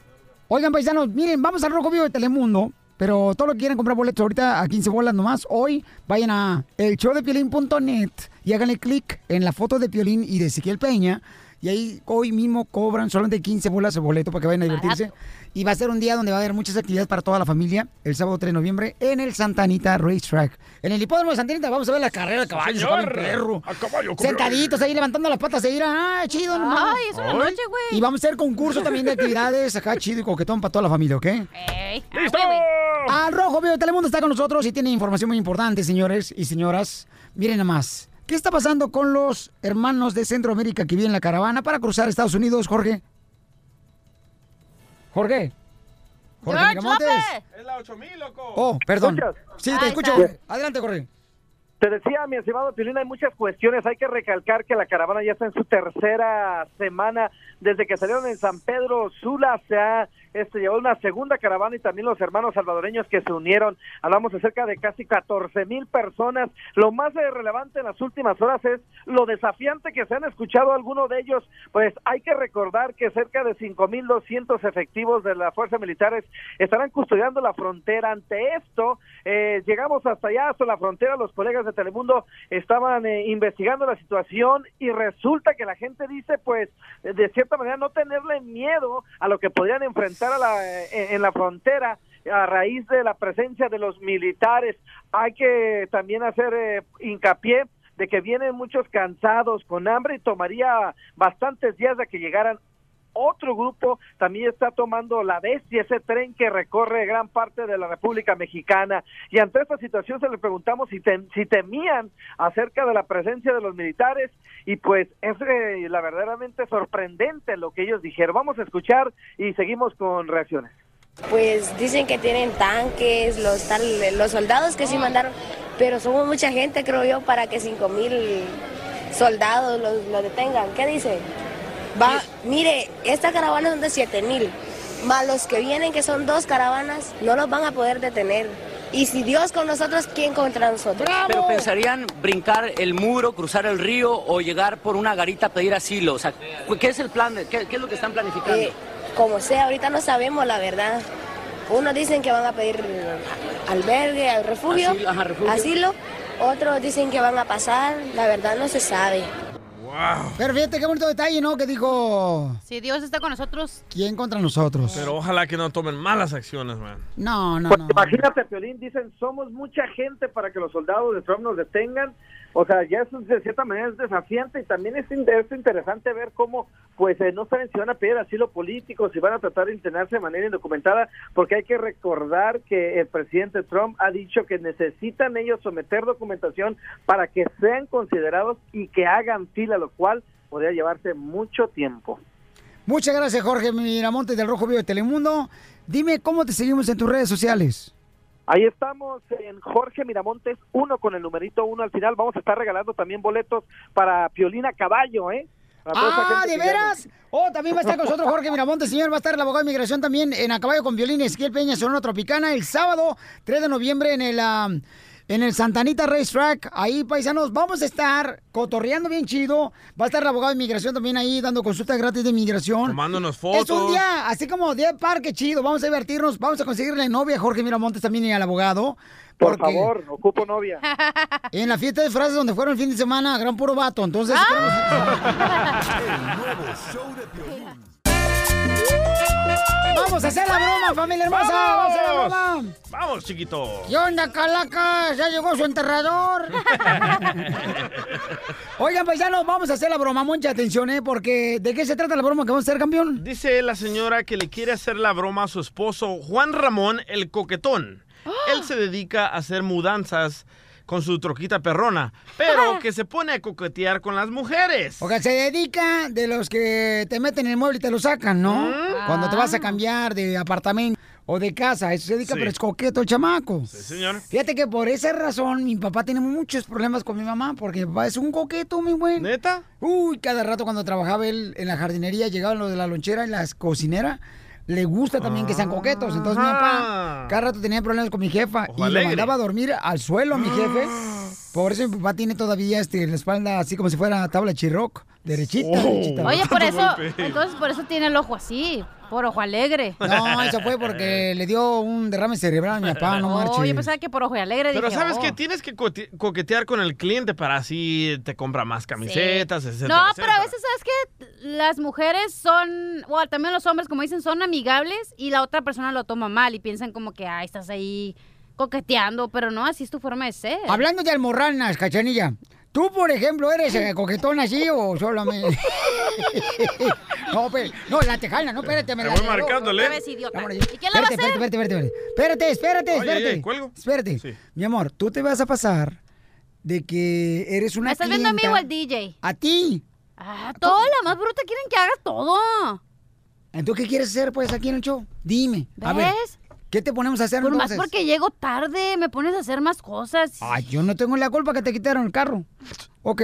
Oigan, paisanos, miren, vamos al Rojo Vivo de Telemundo. Pero todo lo que quieran comprar boletos ahorita a 15 bolas nomás, hoy vayan a elshowdepiolín.net y háganle clic en la foto de Piolín y de Ezequiel Peña. Y ahí hoy mismo cobran solamente 15 bolas el boleto para que vayan a divertirse. Y va a ser un día donde va a haber muchas actividades para toda la familia el sábado 3 de noviembre en el Santa Anita Racetrack. En el hipódromo de Santa Anita vamos a ver la carrera de caballos, señor. caballo perro. A caballo, Sentaditos ahí levantando las patas de ira. Ah, chido. Ay, es una noche, güey. Y vamos a hacer concurso también de actividades acá chido y coquetón para toda la familia, ¿ok? Ey, ¡Listo! Al Rojo Vivo de Telemundo está con nosotros y tiene información muy importante, señores y señoras. Miren nada más. ¿Qué está pasando con los hermanos de Centroamérica que viven en la caravana para cruzar Estados Unidos, Jorge? Jorge. Jorge. Es la 8000, loco. Oh, perdón. ¿Escuchas? Sí, Ahí te escucho. está. Jorge. Adelante, Jorge. Te decía, mi estimado Piolín, hay muchas cuestiones. Hay que recalcar que la caravana ya está en su tercera semana. Desde que salieron en San Pedro Sula, se ha este, llevado una segunda caravana y también los hermanos salvadoreños que se unieron. Hablamos de cerca de casi 14 mil personas. Lo más eh, relevante en las últimas horas es lo desafiante que se han escuchado algunos de ellos. Pues hay que recordar que cerca de 5.200 efectivos de las fuerzas militares estarán custodiando la frontera. Ante esto, eh, llegamos hasta allá, hasta la frontera. Los colegas de Telemundo estaban eh, investigando la situación y resulta que la gente dice, pues, de cierta manera, no tenerle miedo a lo que podrían enfrentar a la, eh, en la frontera a raíz de la presencia de los militares. Hay que también hacer eh, hincapié de que vienen muchos cansados, con hambre y tomaría bastantes días de que llegaran otro grupo también está tomando la bestia, ese tren que recorre gran parte de la República Mexicana. Y ante esta situación se le preguntamos si, tem- si temían acerca de la presencia de los militares y pues es eh, la verdaderamente sorprendente lo que ellos dijeron. Vamos a escuchar y seguimos con reacciones. Pues dicen que tienen tanques, los, tal, los soldados que sí mandaron, pero somos mucha gente, creo yo, para que cinco mil soldados los, los detengan. ¿Qué dice? Va, mire, esta caravana son de siete mil, más los que vienen, que son dos caravanas, no los van a poder detener. Y si Dios con nosotros, ¿quién contra nosotros? Pero pensarían brincar el muro, cruzar el río o llegar por una garita a pedir asilo. O sea, ¿qué es el plan? de- ¿Qué, qué es lo que están planificando? Eh, como sea, ahorita no sabemos la verdad. Unos dicen que van a pedir albergue, al refugio, Asilo, ajá, refugio. asilo. Otros dicen que van a pasar. La verdad no se sabe. Pero fíjate qué bonito detalle, ¿no? Que dijo, Si Dios está con nosotros. ¿quién contra nosotros? Pero ojalá que no tomen malas acciones, man. No, no, Pues no. imagínate, Piolín, dicen, somos mucha gente para que los soldados de Trump nos detengan. O sea, ya eso de cierta manera es desafiante y también es, es interesante ver cómo, pues, eh, no saben si van a pedir asilo político, si van a tratar de internarse de manera indocumentada, porque hay que recordar que el presidente Trump ha dicho que necesitan ellos someter documentación para que sean considerados y que hagan fila, lo cual podría llevarse mucho tiempo. Muchas gracias, Jorge Miramontes del Rojo Vivo de Telemundo. Dime cómo te seguimos en tus redes sociales. Ahí estamos en Jorge Miramontes, uno con el numerito uno al final. Vamos a estar regalando también boletos para Piolina Caballo, ¿eh? Ah, ¿de llame. veras? Oh, también va a estar con nosotros Jorge Miramontes, señor. Va a estar el abogado de inmigración también en A Caballo con Violín, Esquiel Peña, Sonora Tropicana, el sábado 3 de noviembre en el, ah, en el Santanita Racetrack. Ahí, paisanos, vamos a estar cotorreando bien chido. Va a estar el abogado de inmigración también ahí dando consultas gratis de inmigración. Tomándonos Es un fotos. día, así como día de parque chido. Vamos a divertirnos. Vamos a conseguirle novia a Jorge Miramontes también y al abogado. Por favor, ocupo novia. En la fiesta de frases donde fueron el fin de semana, gran puro vato. Entonces, Vamos a hacer la broma, familia hermosa. Vamos a hacer la broma. Vamos, chiquito. ¿Qué onda, Calacas? Ya llegó su enterrador. Oigan, paisanos, vamos a hacer la broma. Mucha atención, ¿eh? Porque ¿de qué se trata la broma que vamos a hacer, campeón? Dice la señora que le quiere hacer la broma a su esposo Juan Ramón el Coquetón. Él se dedica a hacer mudanzas con su troquita perrona, pero que se pone a coquetear con las mujeres. O sea, se dedica de los que te meten en el mueble y te lo sacan, ¿no? Cuando te vas a cambiar de apartamento o de casa. Eso se dedica, Sí. pero es coqueto el chamaco. Sí, señor. Fíjate que por esa razón mi papá tiene muchos problemas con mi mamá, porque mi papá es un coqueto, mi buen. ¿Neta? Uy, cada rato cuando trabajaba él en la jardinería, llegaban los de la lonchera y las cocineras. Le gusta también que sean coquetos. Entonces mi papá cada rato tenía problemas con mi jefa Ojo y lo alegre. mandaba a dormir al suelo a mi jefe. Por eso mi papá tiene todavía este, la espalda así como si fuera tabla chirroc, derechita, Oh. derechita. Oye, por eso, golpe. entonces por eso tiene el ojo así. Por ojo alegre. No, eso fue porque le dio un derrame cerebral a mi papá, no Oh, marche. yo pensaba que por ojo alegre. Pero dije, ¿sabes oh. qué? Tienes que coquetear con el cliente para así te compra más camisetas, etcétera, No, pero a veces, ¿sabes qué? Las mujeres son, o también los hombres, como dicen, son amigables y la otra persona lo toma mal y piensan como que, ay, estás ahí coqueteando, pero no, así es tu forma de ser. Hablando de almorranas, cachanilla. ¿Tú, por ejemplo, eres eh, coquetón así o solamente...? no, pero, no, la tejana, no, espérate, me Te la voy marcándole. Vez, idiota. ¿Y quién la va a espérate, hacer? espérate, espérate, espérate, espérate, espérate, Oye, espérate. oye, ¿cuelgo? Espérate. Mi amor, tú te vas a pasar de que eres una ¿Me estás viendo a mí o al DJ? A ti. Ah, toda la más bruta quieren que haga todo. Entonces, ¿qué quieres hacer, pues, aquí en el show? Dime. A ver, ¿Ves? ¿Qué te ponemos a hacer Por más entonces? porque llego tarde, me pones a hacer más cosas. Ay, yo no tengo la culpa que te quitaron el carro. Ok.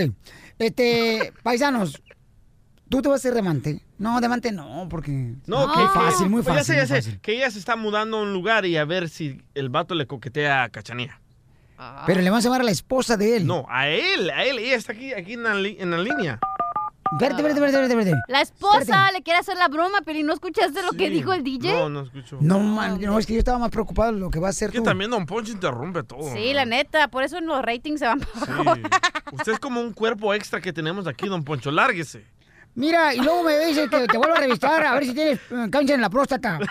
Este, paisanos, ¿tú te vas a hacer demante? No, demante no, porque... No, muy que, fácil, muy pues fácil. Ya muy sé, ya sé. fácil. Que ella se está mudando a un lugar y a ver si el vato le coquetea a Cachanía. Pero le vamos a llamar a la esposa de él. No, a él, a él. Ella está aquí, aquí en, la, li- en la línea. Espérate, espérate, espérate, espérate, espérate. La esposa Espérate. le quiere hacer la broma, pero ¿y no escuchaste lo que dijo el DJ? No, no escucho. No, man, no, es que yo estaba más preocupado de lo que va a hacer Que tú. también Don Poncho interrumpe todo. Sí, la neta, por eso los ratings se van para Sí. Usted es como un cuerpo extra que tenemos aquí, Don Poncho. Lárguese. Mira, y luego me dice que te vuelvo a revisar a ver si tienes eh, cáncer en la próstata.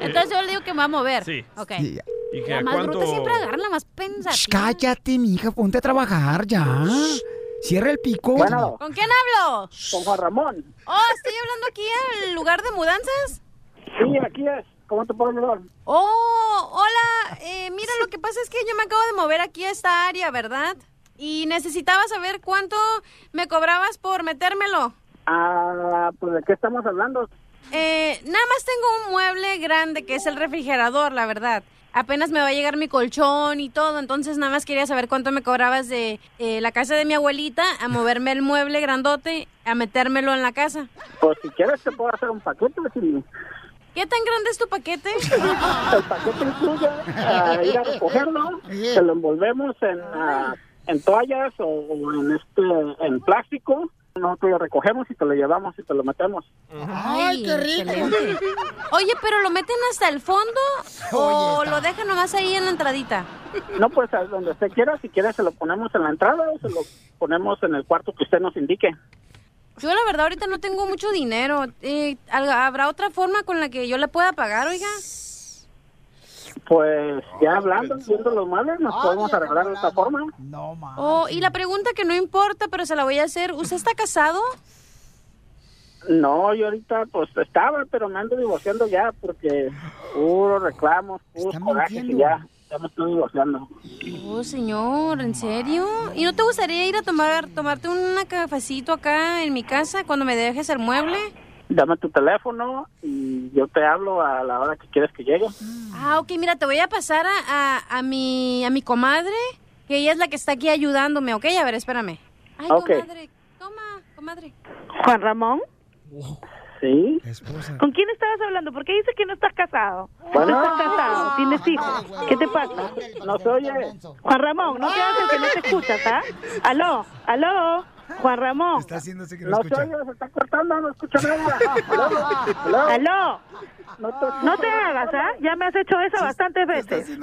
Entonces yo le digo que me va a mover. Sí. Ok. Sí. ¿Y que La a más bruta cuánto? siempre agarra la más Shh, pensativa. cállate, mija, ponte a trabajar ya. Cierra el pico. Bueno. ¿Con quién hablo? Con Juan Ramón. Oh, estoy hablando aquí al lugar de mudanzas. Sí, aquí es. ¿Cómo te puedo ayudar? Oh, hola. Eh, mira, lo que pasa es que yo me acabo de mover aquí a esta área, ¿verdad? Y necesitaba saber cuánto me cobrabas por metérmelo. Ah, pues ¿de qué estamos hablando? Eh, nada más tengo un mueble grande que es el refrigerador, la verdad. Apenas me va a llegar mi colchón y todo, entonces nada más quería saber cuánto me cobrabas de eh, la casa de mi abuelita a moverme el mueble grandote a metérmelo en la casa. Pues si quieres te puedo hacer un paquete. Si ¿Qué tan grande es tu paquete? el paquete incluye ah, ir a recogerlo, te lo envolvemos en, ah, en toallas o, o en este en plástico. Nosotros lo recogemos y te lo llevamos y te lo metemos. Ay, qué rico. Oye, pero ¿lo meten hasta el fondo o lo dejan nomás ahí en la entradita? No, pues a donde usted quiera, si quiere se lo ponemos en la entrada o se lo ponemos en el cuarto que usted nos indique. Yo la verdad ahorita no tengo mucho dinero. Eh, ¿al- ¿Habrá otra forma con la que yo le pueda pagar, oiga? Pues ya hablando, viendo los males, nos podemos arreglar de esta forma. No, ma. Oh, y la pregunta que no importa, pero se la voy a hacer. ¿Usted está casado? No, yo ahorita pues estaba, pero me ando divorciando ya porque puro reclamos, puros corajes y ya, ya me estoy divorciando. Oh, señor, ¿en serio? ¿Y no te gustaría ir a tomar tomarte un cafecito acá en mi casa cuando me dejes el mueble? Dame tu teléfono y yo te hablo a la hora que quieres que llegue. Ah, ok, mira, te voy a pasar a, a, a mi, a mi comadre, que ella es la que está aquí ayudándome, ¿ok? A ver, espérame. Ay, Ok. comadre, toma, comadre. Juan Ramón, Sí. ¿con quién estabas hablando? ¿Por qué dices que no estás casado? Bueno. No estás casado, tienes hijos. ¿Qué te pasa? No se oye. Juan Ramón, no te hagas el que no te escuchas, ¿ah? Aló, aló, Juan Ramón. Está haciéndose que No se oye, se está cortando, no escucho nada. Aló. Aló. No te, No te hagas, ¿ah? Ya me has hecho eso bastantes veces.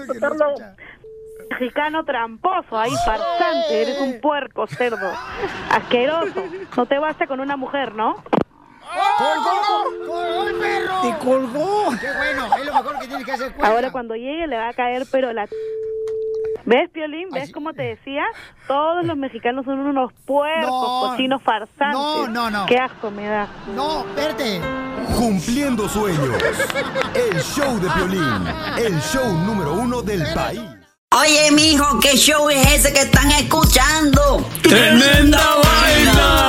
Mexicano tramposo, ahí farsante, eres un puerco cerdo, asqueroso. No te basta con una mujer, ¿no? ¡Colgó! ¡Colgó el perro! ¡Te colgó! ¡Qué bueno! Es lo mejor que tienes que hacer. cuelga. Ahora cuando llegue le va a caer, pero la... ¿Ves, Piolín? ¿Ves cómo te decía? Todos los mexicanos son unos puercos, No. cochinos farsantes. No, no, no. Qué asco me da. No, verte. Cumpliendo sueños. El show de violín. El show número uno del país. Oye, mijo, ¿qué show es ese que están escuchando? ¡Tremenda vaina!